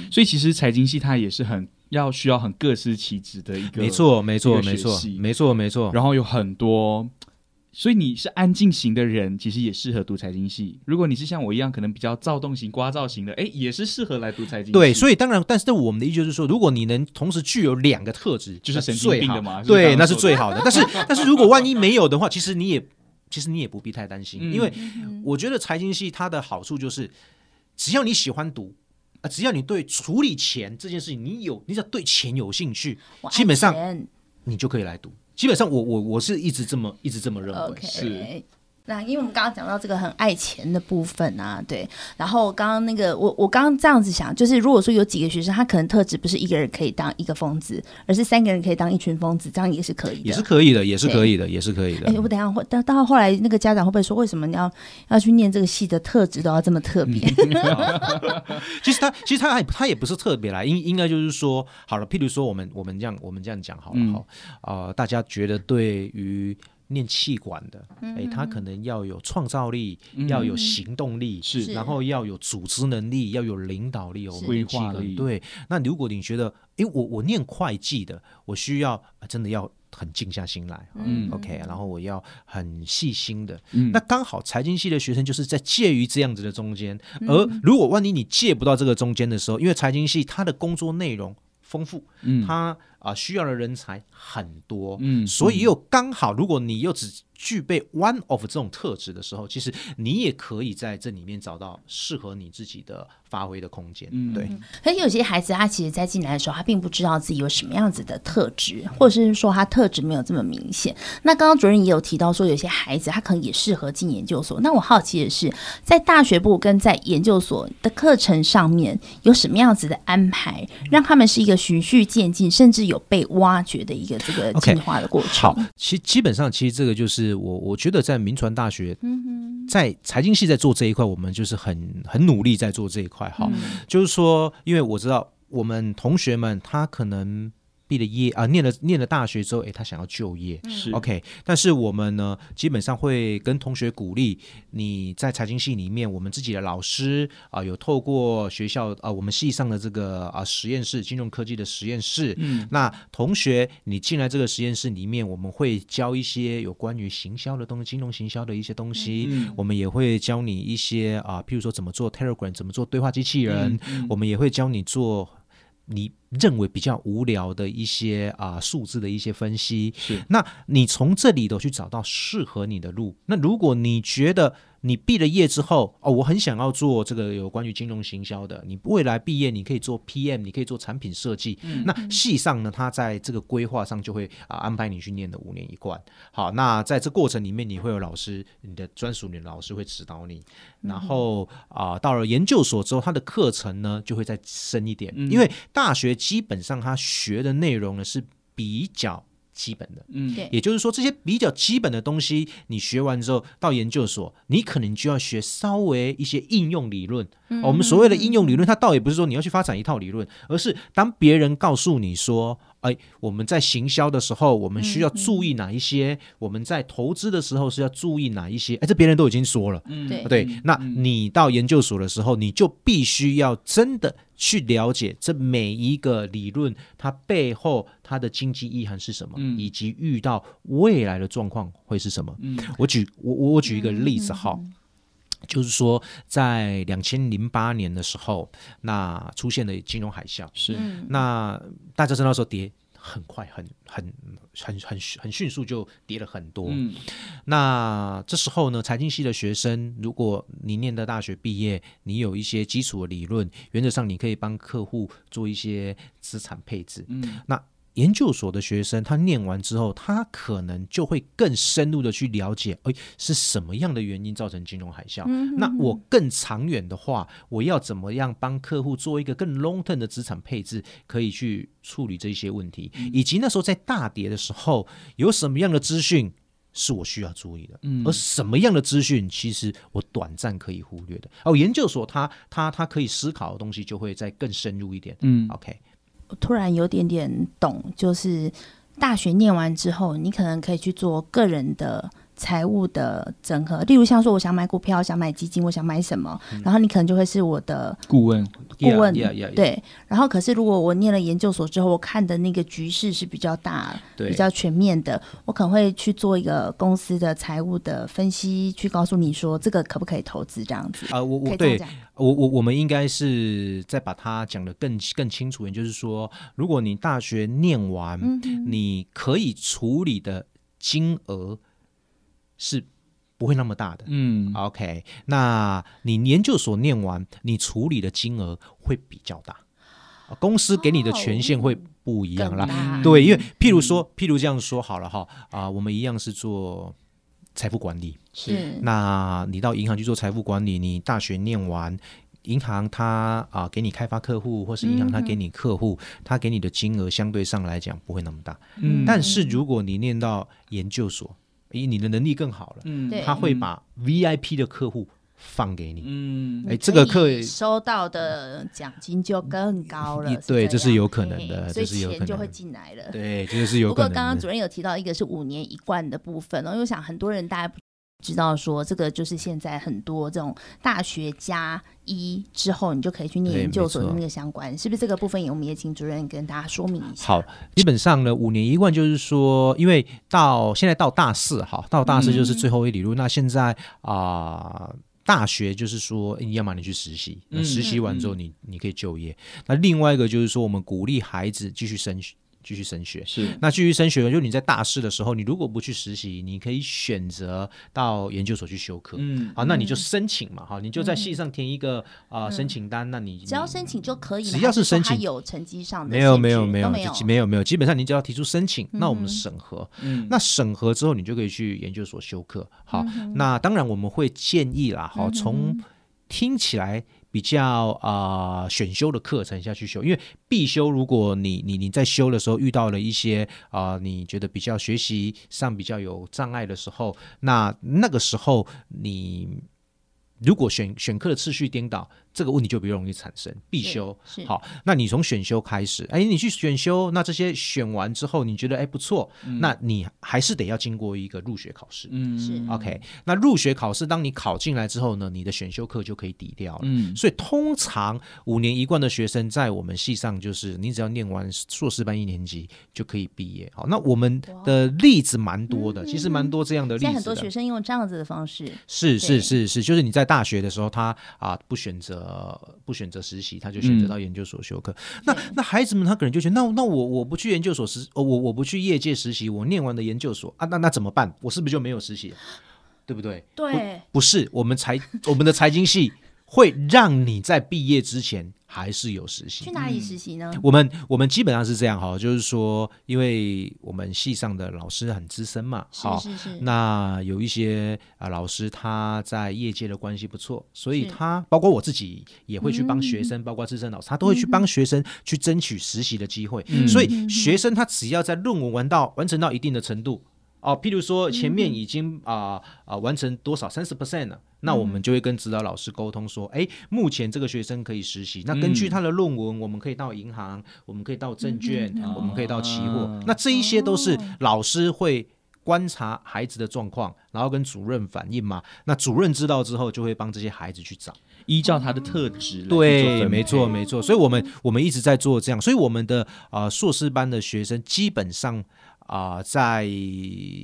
所以其实财经系它也是很要需要很各司其职的一个，没错，没错，没错，没错，没错。然后有很多。所以你是安静型的人，其实也适合读财经系。如果你是像我一样，可能比较躁动型、聒噪型的，哎，也是适合来读财经系。对，所以当然，但是我们的意思就是说，如果你能同时具有两个特质，就是神经病的嘛。对，那是最好的。但是，但是如果万一没有的话，其实你也，其实你也不必太担心，嗯、因为我觉得财经系它的好处就是，只要你喜欢读啊，只要你对处理钱这件事情，你有，你只要对钱有兴趣，基本上你就可以来读。基本上我，我我我是一直这么一直这么认为。Okay. 是。那因为我们刚刚讲到这个很爱钱的部分啊，对。然后刚刚那个我我刚刚这样子想，就是如果说有几个学生，他可能特质不是一个人可以当一个疯子，而是三个人可以当一群疯子，这样也是可以的。也是可以的，也是可以的，也是可以的。哎，我等下会到到后来那个家长会不会说，为什么你要要去念这个系的特质都要这么特别？其实他其实他还他也不是特别啦，应应该就是说好了，譬如说我们我们这样我们这样讲好了哈，啊、呃，大家觉得对于。念气管的，哎，他可能要有创造力，嗯、要有行动力，是，然后要有组织能力，要有领导力，有规划力。对，那如果你觉得，哎，我我念会计的，我需要真的要很静下心来，嗯，OK，然后我要很细心的，嗯、那刚好财经系的学生就是在介于这样子的中间。嗯、而如果万一你借不到这个中间的时候，因为财经系它的工作内容丰富，嗯，他啊需要的人才很多，嗯，所以又刚好，如果你又只具备 one of 这种特质的时候，其实你也可以在这里面找到适合你自己的发挥的空间。嗯，对。可是有些孩子，他其实在进来的时候，他并不知道自己有什么样子的特质，或者是说他特质没有这么明显。那刚刚主任也有提到说，有些孩子他可能也适合进研究所。那我好奇的是，在大学部跟在研究所的课程上面，有什么样子的安排，让他们是一个循序渐进，甚至有被挖掘的一个这个进化的过程？Okay, 好，其基本上其实这个就是我我觉得在民传大学，在财经系在做这一块，我们就是很很努力在做这一块。哈，就是说，因为我知道我们同学们他可能。毕了业啊，念了念了大学之后，哎，他想要就业，是 OK。但是我们呢，基本上会跟同学鼓励，你在财经系里面，我们自己的老师啊，有透过学校啊，我们系上的这个啊实验室，金融科技的实验室。嗯，那同学，你进来这个实验室里面，我们会教一些有关于行销的东西，金融行销的一些东西。嗯，我们也会教你一些啊，譬如说怎么做 Telegram，怎么做对话机器人。嗯，我们也会教你做。你认为比较无聊的一些啊数字的一些分析，是，那你从这里头去找到适合你的路。那如果你觉得，你毕了业之后，哦，我很想要做这个有关于金融行销的。你未来毕业，你可以做 PM，你可以做产品设计。嗯、那系上呢，他在这个规划上就会啊安排你去念的五年一贯。好，那在这过程里面，你会有老师，你的专属你的老师会指导你。然后啊，到了研究所之后，他的课程呢就会再深一点，嗯、因为大学基本上他学的内容呢是比较。基本的，嗯，也就是说，这些比较基本的东西，你学完之后到研究所，你可能就要学稍微一些应用理论。嗯，我们所谓的应用理论，它倒也不是说你要去发展一套理论，而是当别人告诉你说。哎，我们在行销的时候，我们需要注意哪一些？嗯嗯、我们在投资的时候是要注意哪一些？哎，这别人都已经说了，嗯，对对。那你到研究所的时候，你就必须要真的去了解这每一个理论，它背后它的经济意涵是什么，嗯、以及遇到未来的状况会是什么。嗯，我举我我举一个例子哈，嗯嗯、就是说在两千零八年的时候，那出现了金融海啸，是。那大家知道那时候跌。很快，很很很很很迅速就跌了很多。嗯，那这时候呢，财经系的学生，如果你念的大学毕业，你有一些基础的理论，原则上你可以帮客户做一些资产配置。嗯，那。研究所的学生，他念完之后，他可能就会更深入的去了解，哎，是什么样的原因造成金融海啸？那我更长远的话，我要怎么样帮客户做一个更 long term 的资产配置，可以去处理这些问题？嗯、以及那时候在大跌的时候，有什么样的资讯是我需要注意的？嗯、而什么样的资讯，其实我短暂可以忽略的？哦，研究所他他他可以思考的东西就会再更深入一点。嗯，OK。突然有点点懂，就是大学念完之后，你可能可以去做个人的财务的整合。例如像说，我想买股票，想买基金，我想买什么，嗯、然后你可能就会是我的顾问。顾问 yeah, yeah, yeah, 对。然后，可是如果我念了研究所之后，我看的那个局势是比较大、比较全面的，我可能会去做一个公司的财务的分析，去告诉你说这个可不可以投资这样子。啊、呃，我我对。我我我们应该是再把它讲的更更清楚一点，就是说，如果你大学念完，嗯、你可以处理的金额是不会那么大的。嗯，OK，那你研究所念完，你处理的金额会比较大，公司给你的权限会不一样啦。哦、对，因为譬如说，譬如这样说好了哈，啊，我们一样是做。财富管理是，那你到银行去做财富管理，你大学念完，银行他啊给你开发客户，或是银行他给你客户，他、嗯、给你的金额相对上来讲不会那么大。嗯，但是如果你念到研究所，咦，你的能力更好了，嗯，他会把 VIP 的客户。放给你，嗯，哎，这个客收到的奖金就更高了，对，这是有可能的，所以钱就会进来了，对，这个是有。不过刚刚主任有提到一个是五年一贯的部分哦，因为我想很多人大家不知道说这个就是现在很多这种大学加一之后，你就可以去念研究所的那个相关，是不是这个部分？我们也请主任跟大家说明一下。好，基本上呢，五年一贯就是说，因为到现在到大四哈，到大四就是最后一里路，嗯、那现在啊。呃大学就是说，你要么你去实习，那实习完之后你，你可以就业。那另外一个就是说，我们鼓励孩子继续升学，继续升学。是，那继续升学，就你在大四的时候，你如果不去实习，你可以选择到研究所去修课。嗯，好，那你就申请嘛，哈，你就在系上填一个啊申请单，那你只要申请就可以，只要是申请有成绩上的没有没有没有没有没有没有，基本上你只要提出申请，那我们审核，嗯，那审核之后你就可以去研究所修课。好，那当然我们会建议啦，好，从听起来。比较啊、选修的课程下去修，因为必修，如果你你你在修的时候遇到了一些啊、你觉得比较学习上比较有障碍的时候，那那个时候你如果选选课的次序颠倒。这个问题就比较容易产生，必修。好，那你从选修开始，哎，你去选修，那这些选完之后，你觉得哎不错，嗯、那你还是得要经过一个入学考试，嗯，是。OK。那入学考试，当你考进来之后呢，你的选修课就可以抵掉了，嗯，所以通常五年一贯的学生在我们系上，就是你只要念完硕士班一年级就可以毕业。好，那我们的例子蛮多的，哇其实蛮多这样的例子的。现在很多学生用这样子的方式，是是是是，就是你在大学的时候，他啊不选择。呃，不选择实习，他就选择到研究所修课。嗯、那那孩子们，他可能就觉得，那那我我不去研究所实，我我不去业界实习，我念完的研究所啊，那那怎么办？我是不是就没有实习？对不对？对，不，不是，我们财我们的财经系会让你在毕业之前。还是有实习，去哪里实习呢？我们我们基本上是这样哈，就是说，因为我们系上的老师很资深嘛，好，是是是，那有一些啊老师他在业界的关系不错，所以他包括我自己也会去帮学生，包括资深老师，他都会去帮学生去争取实习的机会。所以学生他只要在论文完到完成到一定的程度。哦，譬如说前面已经啊啊、呃呃、完成多少三十 percent 了，那我们就会跟指导老师沟通说，哎，目前这个学生可以实习，那根据他的论文，我们可以到银行，我们可以到证券，我们可以到期货，那这一些都是老师会观察孩子的状况，然后跟主任反映嘛，那主任知道之后就会帮这些孩子去找，依照他的特质，对，没错没错，所以我们我们一直在做这样，所以我们的啊、呃、硕士班的学生基本上。啊、呃，在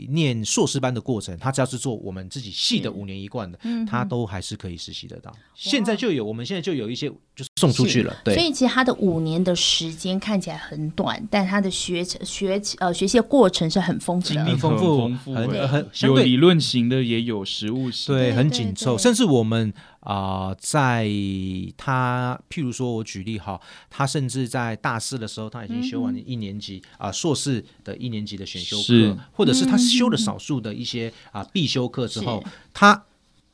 念硕士班的过程，他只要是做我们自己系的五年一贯的，嗯、他都还是可以实习得到。现在就有，我们现在就有一些就是送出去了。对，所以其实他的五年的时间看起来很短，但他的学学呃学习的过程是很丰富的，很丰富，很对很有理论型的，也有实物型的，对，很紧凑，甚至我们。啊、呃，在他譬如说，我举例哈，他甚至在大四的时候，他已经修完一年级啊、嗯。呃、硕士的一年级的选修课，或者是他修了少数的一些啊、呃、必修课之后，他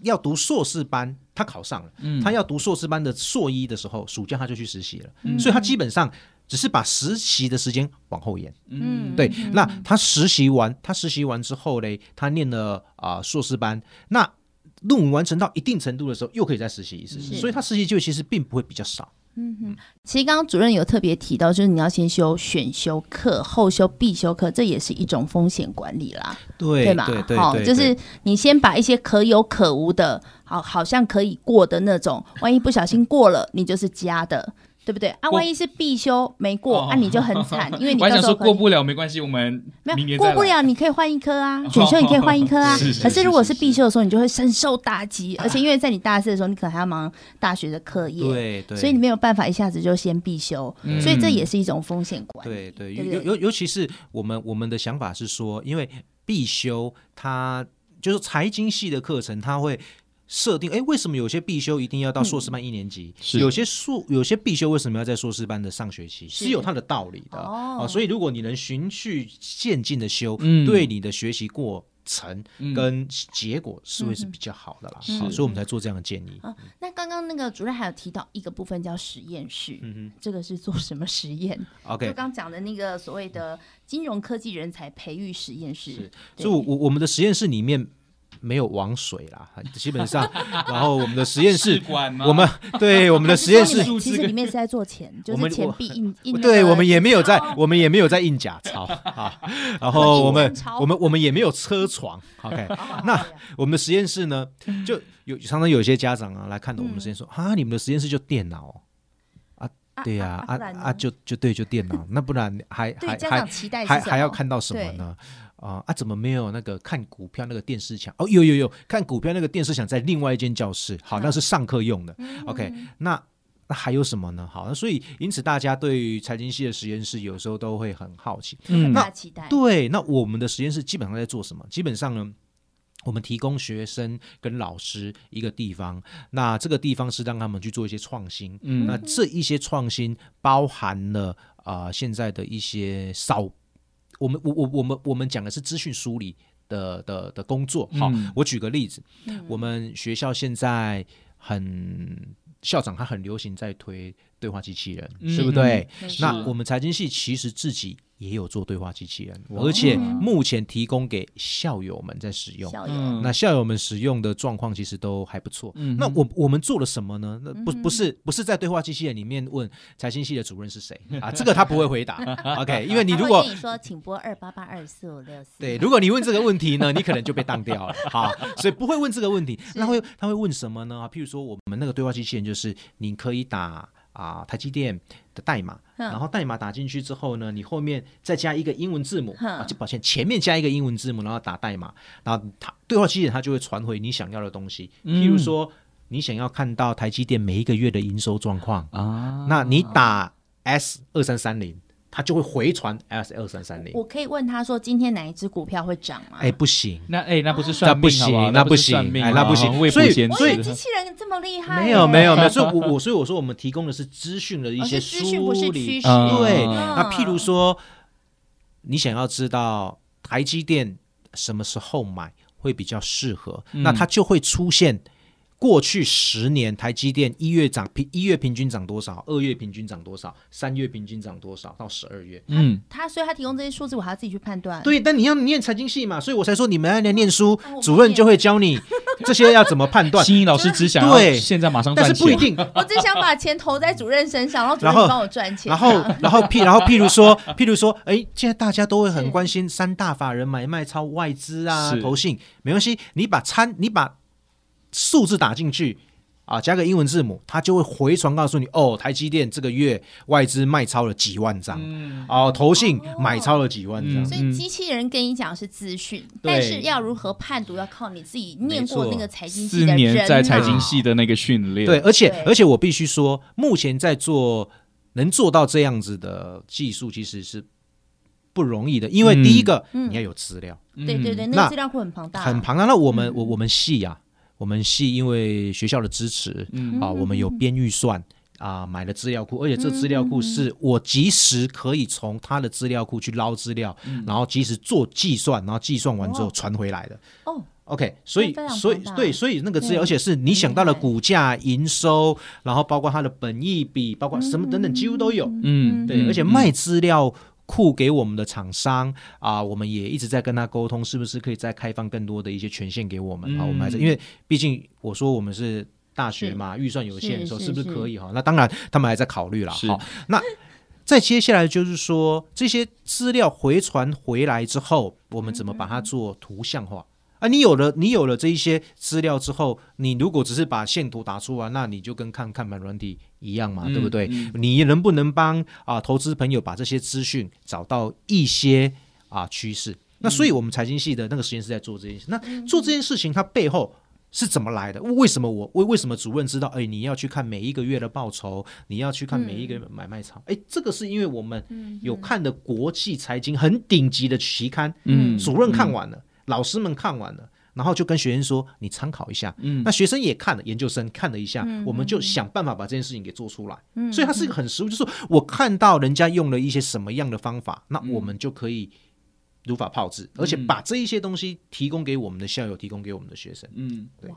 要读硕士班，他考上了，嗯、他要读硕士班的硕一的时候，暑假他就去实习了，嗯、所以他基本上只是把实习的时间往后延，嗯，对，那他实习完，他实习完之后嘞，他念了啊、呃、硕士班，那。论文完成到一定程度的时候，又可以再实习一次，是所以他实习就其实并不会比较少。嗯哼，其实刚刚主任有特别提到，就是你要先修选修课，后修必修课，这也是一种风险管理啦，对对吧？好，就是你先把一些可有可无的，好，好像可以过的那种，万一不小心过了，你就是加的。对不对啊？万一是必修没过，啊，你就很惨，因为你到时候说过不了没关系，我们没有过不了，你可以换一科啊，选修你可以换一科啊。可是如果是必修的时候，你就会深受打击，而且因为在你大四的时候，你可能还要忙大学的课业，对对，所以你没有办法一下子就先必修，所以这也是一种风险管理。对对，尤尤尤其是我们我们的想法是说，因为必修它就是财经系的课程，它会。设定哎，为什么有些必修一定要到硕士班一年级？嗯、有些硕有些必修为什么要在硕士班的上学期？是，是有它的道理的哦、啊。所以如果你能循序渐进的修，嗯、对你的学习过程跟结果是会是比较好的啦。嗯、好，所以我们才做这样的建议。啊、那刚刚那个主任还有提到一个部分叫实验室，嗯哼，这个是做什么实验？OK，就刚讲的那个所谓的金融科技人才培育实验室。是对所以我，我我们的实验室里面。没有网水啦，基本上，然后我们的实验室，我们对我们的实验室，其实里面是在做钱，就是钱币印印。对，我们也没有在，我们也没有在印假钞啊。然后我们我们我们也没有车床。OK，那我们的实验室呢，就有常常有些家长啊来看到我们的实验室说啊，你们的实验室就电脑啊？对呀，啊啊就就对，就电脑，那不然还还还还还要看到什么呢？啊啊！怎么没有那个看股票那个电视墙？哦，有有有，看股票那个电视墙在另外一间教室。好，那是上课用的。嗯、OK，那那还有什么呢？好，那所以因此大家对于财经系的实验室有时候都会很好奇，嗯，那期待。对，那我们的实验室基本上在做什么？基本上呢，我们提供学生跟老师一个地方，那这个地方是让他们去做一些创新。嗯，那这一些创新包含了啊、呃，现在的一些少，我们我我我们我们讲的是资讯梳理的的的工作。好，嗯、我举个例子，嗯、我们学校现在很。校长他很流行在推对话机器人，对不对？那我们财经系其实自己也有做对话机器人，而且目前提供给校友们在使用。那校友们使用的状况其实都还不错。那我我们做了什么呢？那不不是不是在对话机器人里面问财经系的主任是谁 啊？这个他不会回答。OK，因为你如果你说请拨二八八二四五六四，对，如果你问这个问题呢，你可能就被当掉了。好，所以不会问这个问题。那会他会问什么呢？譬如说我们那个对话机器人就是你可以打。啊，台积电的代码，然后代码打进去之后呢，你后面再加一个英文字母啊，就抱歉，前面加一个英文字母，然后打代码，然后它对话机器人它就会传回你想要的东西。譬如说，你想要看到台积电每一个月的营收状况啊，那你打 S 二三三零。他就会回传 S 二三三零。我可以问他说，今天哪一只股票会涨吗？哎，不行，那哎，那不是算命好不好？那不行，哎，那不行。所以，所以机器人这么厉害？没有，没有，没有。所以，我我所以我说，我们提供的是资讯的一些梳理。对，那譬如说，你想要知道台积电什么时候买会比较适合，那它就会出现。过去十年，台积电一月涨平一月平均涨多少？二月平均涨多少？三月平均涨多少？到十二月，嗯，他所以他提供这些数字，我还要自己去判断。对，但你要念财经系嘛，所以我才说你们要来念书，主任就会教你这些要怎么判断。心怡老师只想对现在马上赚钱，但是不一定。我只想把钱投在主任身上，然后主任帮我赚钱。然后，然后譬然后譬如说，譬如说，哎，现在大家都会很关心三大法人买卖超外资啊，投信没关系，你把参你把。数字打进去啊，加个英文字母，它就会回传告诉你哦，台积电这个月外资卖超了几万张，嗯、哦，投信买超了几万张。所以机器人跟你讲是资讯，嗯、但是要如何判读，要靠你自己念过那个财经系的人、啊、四年在财经系的那个训练。对，而且而且我必须说，目前在做能做到这样子的技术，其实是不容易的，因为第一个、嗯、你要有资料，嗯、对对对，那个资料库很庞大，很庞大。那我们我我们系啊。我们系因为学校的支持，嗯、啊，我们有编预算啊，买了资料库，而且这资料库是我及时可以从他的资料库去捞资料，嗯、然后及时做计算，然后计算完之后传回来的。哦，OK，所以所以对，所以那个资料，而且是你想到了股价、营收，然后包括它的本益比，包括什么等等，几乎都有。嗯，对，而且卖资料。库给我们的厂商啊，我们也一直在跟他沟通，是不是可以再开放更多的一些权限给我们啊？嗯、我们还是因为毕竟我说我们是大学嘛，预算有限的时候，是不是可以哈？那当然，他们还在考虑了。是好，那再接下来就是说，这些资料回传回来之后，我们怎么把它做图像化？啊，你有了你有了这一些资料之后，你如果只是把线图打出来，那你就跟看看盘软体一样嘛，嗯、对不对？嗯、你能不能帮啊投资朋友把这些资讯找到一些啊趋势？那所以我们财经系的那个实验室在做这件事。那做这件事情，它背后是怎么来的？为什么我为为什么主任知道？哎，你要去看每一个月的报酬，你要去看每一个买卖场。哎、嗯，这个是因为我们有看的国际财经很顶级的期刊，嗯，主任看完了。老师们看完了，然后就跟学生说：“你参考一下。”嗯，那学生也看了，研究生看了一下，嗯、我们就想办法把这件事情给做出来。嗯，所以它是一个很实务，就是我看到人家用了一些什么样的方法，那我们就可以如法炮制，嗯、而且把这一些东西提供给我们的校友，提供给我们的学生。嗯，对。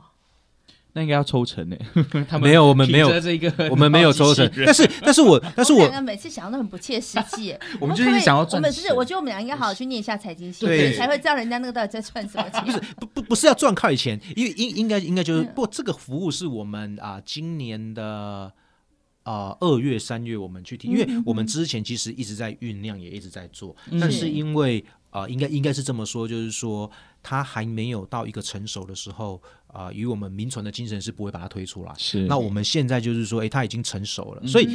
那应该要抽成呢？没有，我们没有这个，我们没有抽成。但是，但是我，但是我每次想的都很不切实际。我们就是想要赚钱。我们是，我觉得我们俩应该好好去念一下财经系，对，才会知道人家那个到底在赚什么钱。不是，不不不是要赚快钱，因为应应该应该就是，不过这个服务是我们啊今年的啊二月三月我们去听，因为我们之前其实一直在酝酿，也一直在做，但是因为啊应该应该是这么说，就是说它还没有到一个成熟的时候。啊，与、呃、我们民传的精神是不会把它推出来。是，那我们现在就是说，诶，它已经成熟了，嗯、所以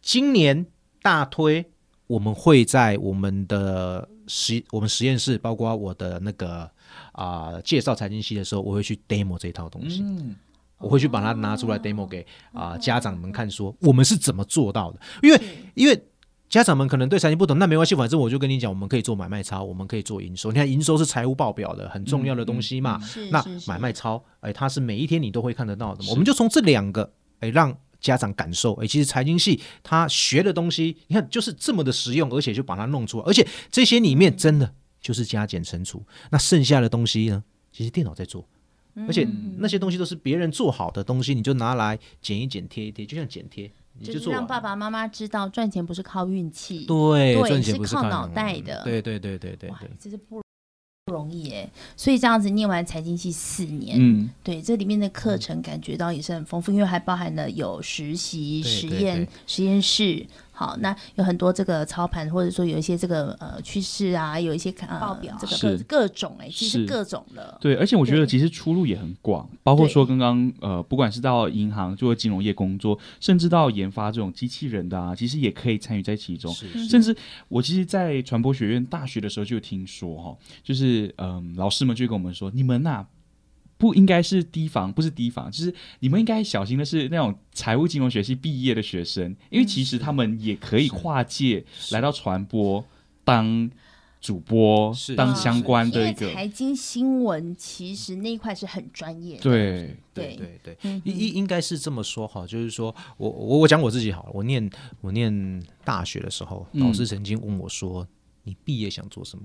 今年大推，我们会在我们的实我们实验室，包括我的那个啊、呃、介绍财经系的时候，我会去 demo 这一套东西。嗯我会去把它拿出来 demo 给啊、呃、家长们看，说我们是怎么做到的。因为因为家长们可能对财经不懂，那没关系，反正我就跟你讲，我们可以做买卖超，我们可以做营收。你看营收是财务报表的很重要的东西嘛。嗯嗯、那买卖超，哎，它是每一天你都会看得到的。我们就从这两个，哎，让家长感受，哎，其实财经系他学的东西，你看就是这么的实用，而且就把它弄出来，而且这些里面真的就是加减乘除，那剩下的东西呢，其实电脑在做。而且那些东西都是别人做好的东西，你就拿来剪一剪、贴一贴，就像剪贴，你就做。就是让爸爸妈妈知道赚钱不是靠运气，对，对赚钱不是靠脑袋的。对对对对对对，这是不不容易哎。所以这样子念完财经系四年，嗯，对，这里面的课程感觉到也是很丰富，因为还包含了有实习、实验、实验室。好，那有很多这个操盘，或者说有一些这个呃趋势啊，有一些看、呃、报表，这个各各种哎、欸，其实各种的。对，而且我觉得其实出路也很广，包括说刚刚呃，不管是到银行做金融业工作，甚至到研发这种机器人的啊，其实也可以参与在其中。是是甚至我其实，在传播学院大学的时候就听说哈，就是嗯、呃，老师们就跟我们说，你们呐、啊。不应该是提防，不是提防，就是你们应该小心的是那种财务金融学系毕业的学生，因为其实他们也可以跨界来到传播当主播，当相关的一个财经新闻，其实那一块是很专业的。对对对。对，应应应该是这么说哈，就是说我我我讲我自己好了，我念我念大学的时候，老师曾经问我说：“你毕业想做什么？”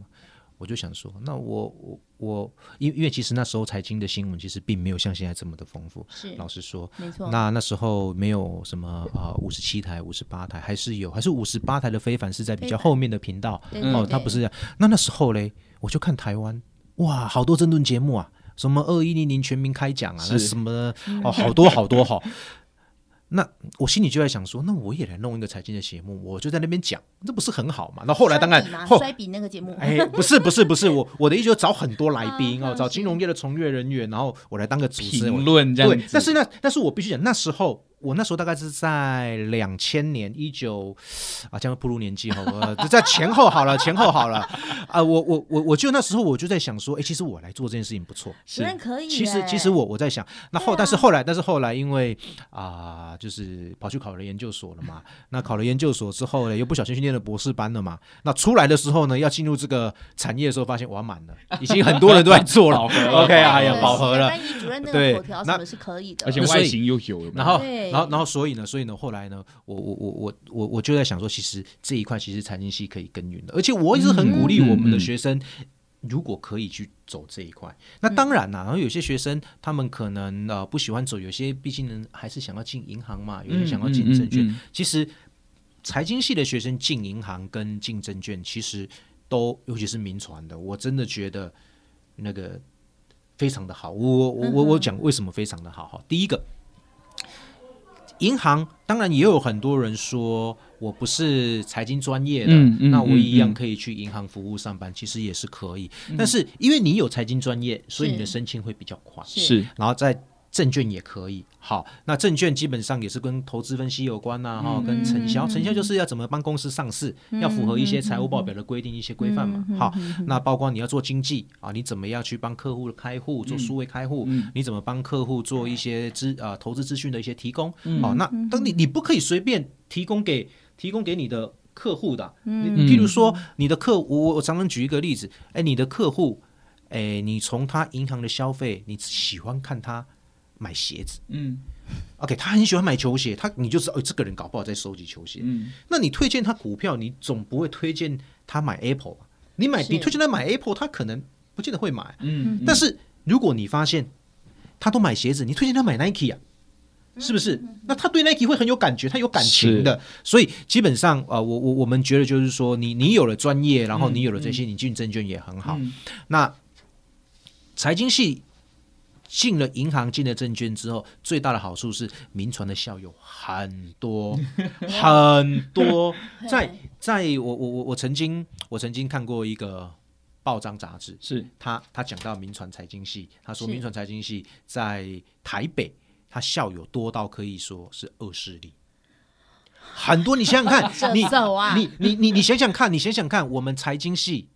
我就想说，那我我我，因因为其实那时候财经的新闻其实并没有像现在这么的丰富。是，老实说，没错。那那时候没有什么啊，五十七台、五十八台，还是有，还是五十八台的非凡是在比较后面的频道。哦，它不是这样。那那时候嘞，我就看台湾，哇，好多争论节目啊，什么二一零零全民开讲啊，那什么哦，好多好多好。那我心里就在想说，那我也来弄一个财经的节目，我就在那边讲，这不是很好嘛？那后来当然摔笔那个节目，哎，不是不是不是，我我的意思就找很多来宾哦，找金融业的从业人员，然后我来当个主持人，评论这样。对，但是那但是我必须讲，那时候。我那时候大概是在两千年一九啊，这样步入年纪哈，在前后好了，前后好了啊，我我我我就那时候我就在想说，哎，其实我来做这件事情不错，是可以。其实其实我我在想，那后但是后来但是后来因为啊，就是跑去考了研究所了嘛，那考了研究所之后呢，又不小心去念了博士班了嘛，那出来的时候呢，要进入这个产业的时候，发现哇满了，已经很多人都在做了，OK 哎呀，饱和了。班级主任那个口条什么是可以的，而且外形又有，然后。然后，然后，所以呢，所以呢，后来呢，我，我，我，我，我，我就在想说，其实这一块其实财经系可以耕耘的，而且我一直很鼓励我们的学生，如果可以去走这一块，那当然啦，然后有些学生他们可能呃不喜欢走，有些毕竟呢还是想要进银行嘛，有些想要进证券。其实财经系的学生进银行跟进证券，其实都尤其是民传的，我真的觉得那个非常的好。我我我我讲为什么非常的好哈，第一个。银行当然也有很多人说我不是财经专业的，嗯嗯、那我一样可以去银行服务上班，嗯、其实也是可以。嗯、但是因为你有财经专业，所以你的申请会比较快。是，然后在。证券也可以，好，那证券基本上也是跟投资分析有关呐，哈，跟承销，承销就是要怎么帮公司上市，要符合一些财务报表的规定、一些规范嘛，好，那包括你要做经济啊，你怎么样去帮客户开户做数位开户，你怎么帮客户做一些资啊投资资讯的一些提供，好，那当你你不可以随便提供给提供给你的客户的，你譬如说你的客户，我我常常举一个例子，哎，你的客户，哎，你从他银行的消费，你喜欢看他。买鞋子，嗯，OK，他很喜欢买球鞋，他你就知道，哦，这个人搞不好在收集球鞋，嗯，那你推荐他股票，你总不会推荐他买 Apple 吧？你买，你推荐他买 Apple，他可能不见得会买，嗯，但是如果你发现他都买鞋子，你推荐他买 Nike 啊，是不是？那他对 Nike 会很有感觉，他有感情的，所以基本上啊，我我我们觉得就是说，你你有了专业，然后你有了这些，你进证券也很好。那财经系。进了银行，进了证券之后，最大的好处是民传的校友很多很多。在在我我我我曾经我曾经看过一个报章杂志，是他他讲到民传财经系，他说民传财经系在台北，他校友多到可以说是恶势力，很多。你想想看，你你你你你想想看，你想想看，我们财经系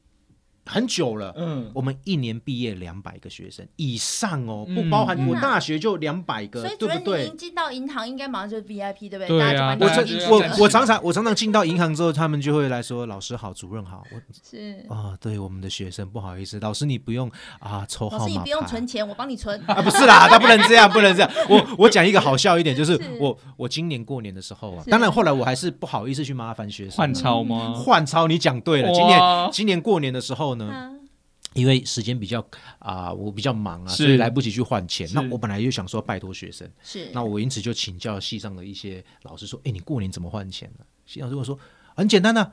很久了，嗯，我们一年毕业两百个学生以上哦，不包含我大学就两百个，对不对？您进到银行应该马上就是 VIP，对不对？对啊，我我我常常我常常进到银行之后，他们就会来说：“老师好，主任好。”我是啊，对我们的学生不好意思，老师你不用啊抽号码牌，老师你不用存钱，我帮你存啊，不是啦，他不能这样，不能这样。我我讲一个好笑一点，就是我我今年过年的时候啊，当然后来我还是不好意思去麻烦学生换钞吗？换钞，你讲对了，今年今年过年的时候呢。因为时间比较啊、呃，我比较忙啊，所以来不及去换钱。那我本来就想说拜托学生，是那我因此就请教系上的一些老师说：“哎，你过年怎么换钱呢？”系上师跟我说：“很简单的、啊。”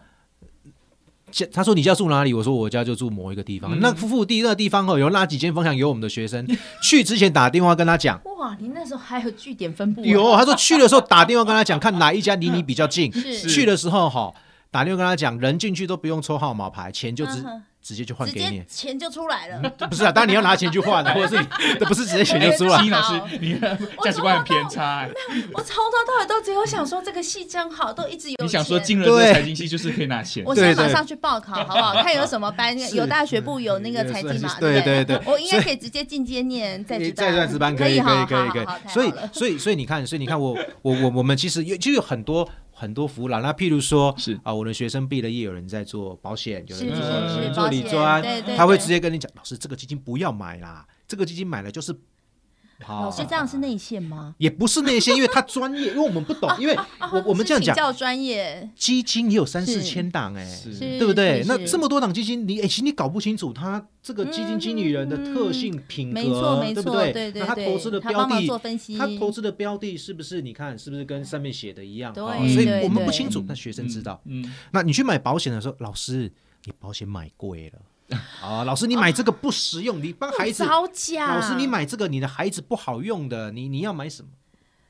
他说：“你家住哪里？”我说：“我家就住某一个地方。嗯”那附近那个地方哦，有哪几间方向有我们的学生？去之前打电话跟他讲。哇，你那时候还有据点分布、啊？有，他说去的时候打电话跟他讲，看哪一家离你比较近。是去的时候哈，打电话跟他讲，人进去都不用抽号码牌，钱就直。嗯直接就换给你，钱就出来了。不是啊，当然你要拿钱去换，或者是你，不是直接钱就出来。金老师，你价值观很偏差。我从头到尾都只有想说这个戏真好，都一直有。你想说进了这个财经系就是可以拿钱？我现在马上去报考，好不好？看有什么 班，有大学部有那个财经嘛？对对对，我应该可以直接进阶念在职在职班，可以可以可以可以。所以所以所以你看，所以你看我我我我们其实有就有很多。很多服务啦，那譬如说，是啊，我的学生毕了业，有人在做保险，有人做做理专，他会直接跟你讲，老师，这个基金不要买啦，这个基金买了就是。老师这样是内线吗？也不是内线，因为他专业，因为我们不懂，因为我我们这样讲，叫专业基金也有三四千档哎，对不对？那这么多档基金，你哎，其实你搞不清楚他这个基金经理人的特性品格，对不对？那他投资的标的，他投资的标的是不是？你看是不是跟上面写的一样？所以我们不清楚，那学生知道。嗯，那你去买保险的时候，老师，你保险买贵了。啊，老师，你买这个不实用，你帮孩子。老师，你买这个，你的孩子不好用的，你你要买什么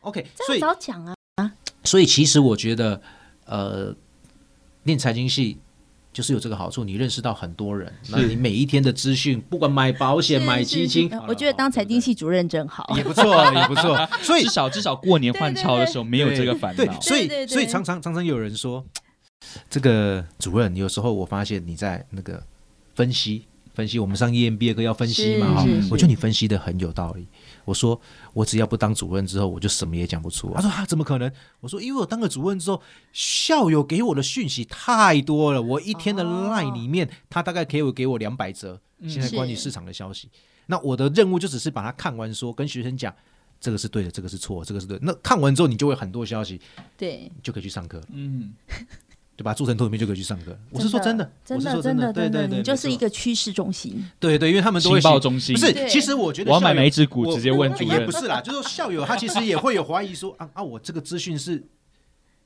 ？OK，所以早讲啊。所以其实我觉得，呃，念财经系就是有这个好处，你认识到很多人，那你每一天的资讯，不管买保险、买基金，我觉得当财经系主任真好，也不错，也不错。所以至少至少过年换钞的时候没有这个烦恼。对，所以所以常常常常有人说，这个主任有时候我发现你在那个。分析分析，我们上 EMBA 课要分析嘛？哈，我觉得你分析的很有道理。我说我只要不当主任之后，我就什么也讲不出。他说啊，怎么可能？我说因为我当了主任之后，校友给我的讯息太多了，我一天的 line 里面，他大概可以给我两百则现在关于市场的消息。那我的任务就只是把它看完，说跟学生讲这个是对的，这个是错，这个是对。那看完之后，你就会很多消息，对，就可以去上课。嗯。就把它做成透明就可以去上课。我是说真的，真的真的，对对对，你就是一个趋势中心。对对，因为他们都会情报中心。不是，其实我觉得我要买哪一只股，直接问主任。也不是啦，就是说校友他其实也会有怀疑，说啊啊，我这个资讯是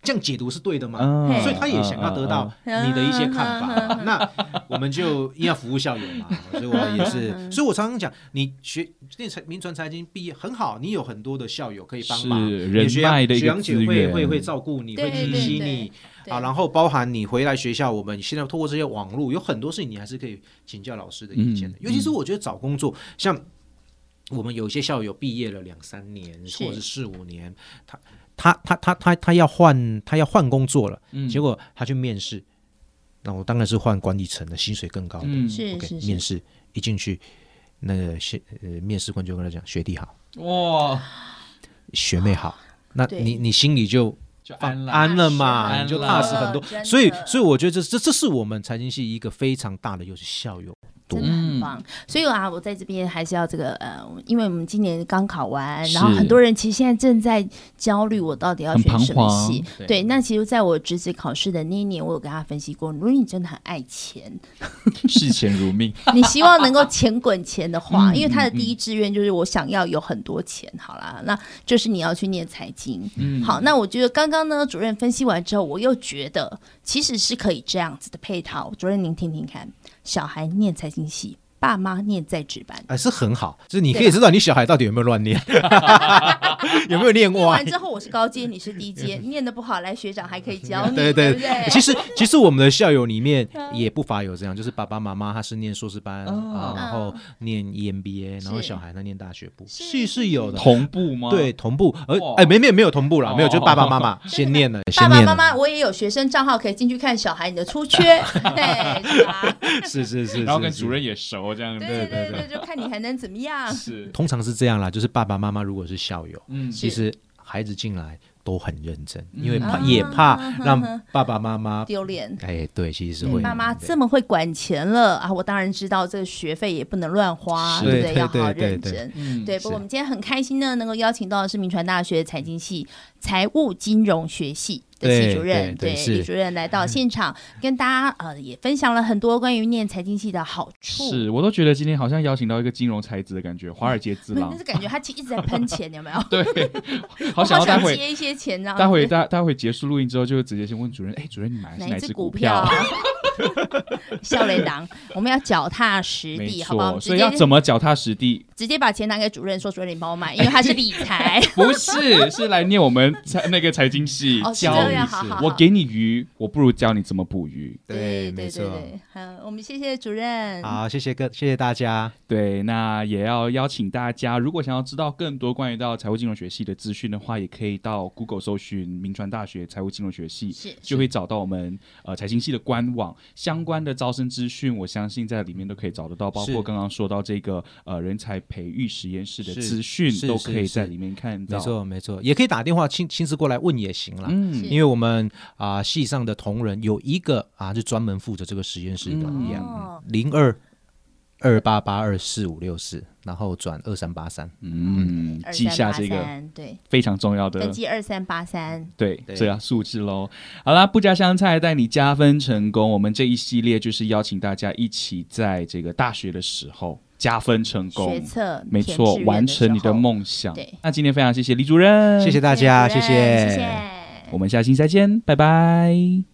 这样解读是对的吗？所以他也想要得到你的一些看法。那我们就要服务校友嘛，所以我也是。所以我常常讲，你学念财名传财经毕业很好，你有很多的校友可以帮忙，人脉的一个资源，会会会照顾你，会提醒你。啊，然后包含你回来学校，我们现在通过这些网络，有很多事情你还是可以请教老师的意见的。嗯、尤其是我觉得找工作，嗯、像我们有些校友毕业了两三年，或者是四五年，他他他他他他要换他要换工作了，嗯、结果他去面试，那我当然是换管理层的，薪水更高的。嗯、OK, 是面试一进去，那个呃面试官就跟他讲学弟好，哇，学妹好，那你你心里就。就安了，安了嘛，你就踏实很多。所以，所以我觉得这这这是我们财经系一个非常大的优势，校友。真的很棒，嗯、所以啊，我在这边还是要这个呃，因为我们今年刚考完，然后很多人其实现在正在焦虑，我到底要选什么系？对，对，那其实在我侄子考试的那一年，我有跟他分析过，如果你真的很爱钱，视钱如命，你希望能够钱滚钱的话，嗯、因为他的第一志愿就是我想要有很多钱。嗯、好啦，那就是你要去念财经。嗯，好，那我觉得刚刚呢，主任分析完之后，我又觉得其实是可以这样子的配套。主任您听听看。小孩念财经系，爸妈念在职班，哎，是很好，就是你可以知道你小孩到底有没有乱念。有没有念歪？念完之后我是高阶，你是低阶，念的不好，来学长还可以教你，对对。对对。其实其实我们的校友里面 也不乏有这样，就是爸爸妈妈他是念硕士班啊，然后念 EMBA，然后小孩呢念大学部，是。是有的。同步吗？对，同步。而哎，没没有没有同步了，没有，就爸爸妈妈先念了，先念。爸爸妈妈，我也有学生账号可以进去看小孩你的出缺，对，是是是，然后跟主任也熟，这样对对对对，就看你还能怎么样。是，通常是这样啦，就是爸爸妈妈如果是校友，嗯，其实孩子进来都很认真，因为怕也怕让爸爸妈妈丢脸。哎，对，其实是会。妈妈这么会管钱了啊，我当然知道这个学费也不能乱花，对不对？要好好认真。对，不过我们今天很开心呢，能够邀请到的是铭传大学财经系财务金融学系的。系主任对李主任来到现场，跟大家呃也分享了很多关于念财经系的好处。是，我都觉得今天好像邀请到一个金融才子的感觉，华尔街之 狼。但是感觉他其实一直在喷钱，有没有？对，好想要待会接一些钱，待会待待会结束录音之后，就直接先问主任，哎，主任你买哪只股票？笑雷党，我们要脚踏实地，好不好？所以要怎么脚踏实地？直接把钱拿给主任，说主任你帮我买，因为他是理财。不是，是来念我们财那个财经系教你。我给你鱼，我不如教你怎么捕鱼。对，没错。好，我们谢谢主任。好，谢谢各，谢谢大家。对，那也要邀请大家，如果想要知道更多关于到财务金融学系的资讯的话，也可以到 Google 搜寻铭传大学财务金融学系，是就会找到我们呃财经系的官网。相关的招生资讯，我相信在里面都可以找得到，包括刚刚说到这个呃人才培育实验室的资讯，都可以在里面看到。没错，没错，也可以打电话亲亲自过来问也行了。嗯，因为我们啊、呃、系上的同仁有一个啊是专门负责这个实验室的，一样零二二八八二四五六四。然后转二三八三，嗯，记下这个对非常重要的，登记二三八三，对，这样数字喽。好啦，不加香菜带你加分成功。我们这一系列就是邀请大家一起在这个大学的时候加分成功，学测没错，完成你的梦想。对，那今天非常谢谢李主任，谢谢大家，谢谢，谢谢，我们下期再见，拜拜。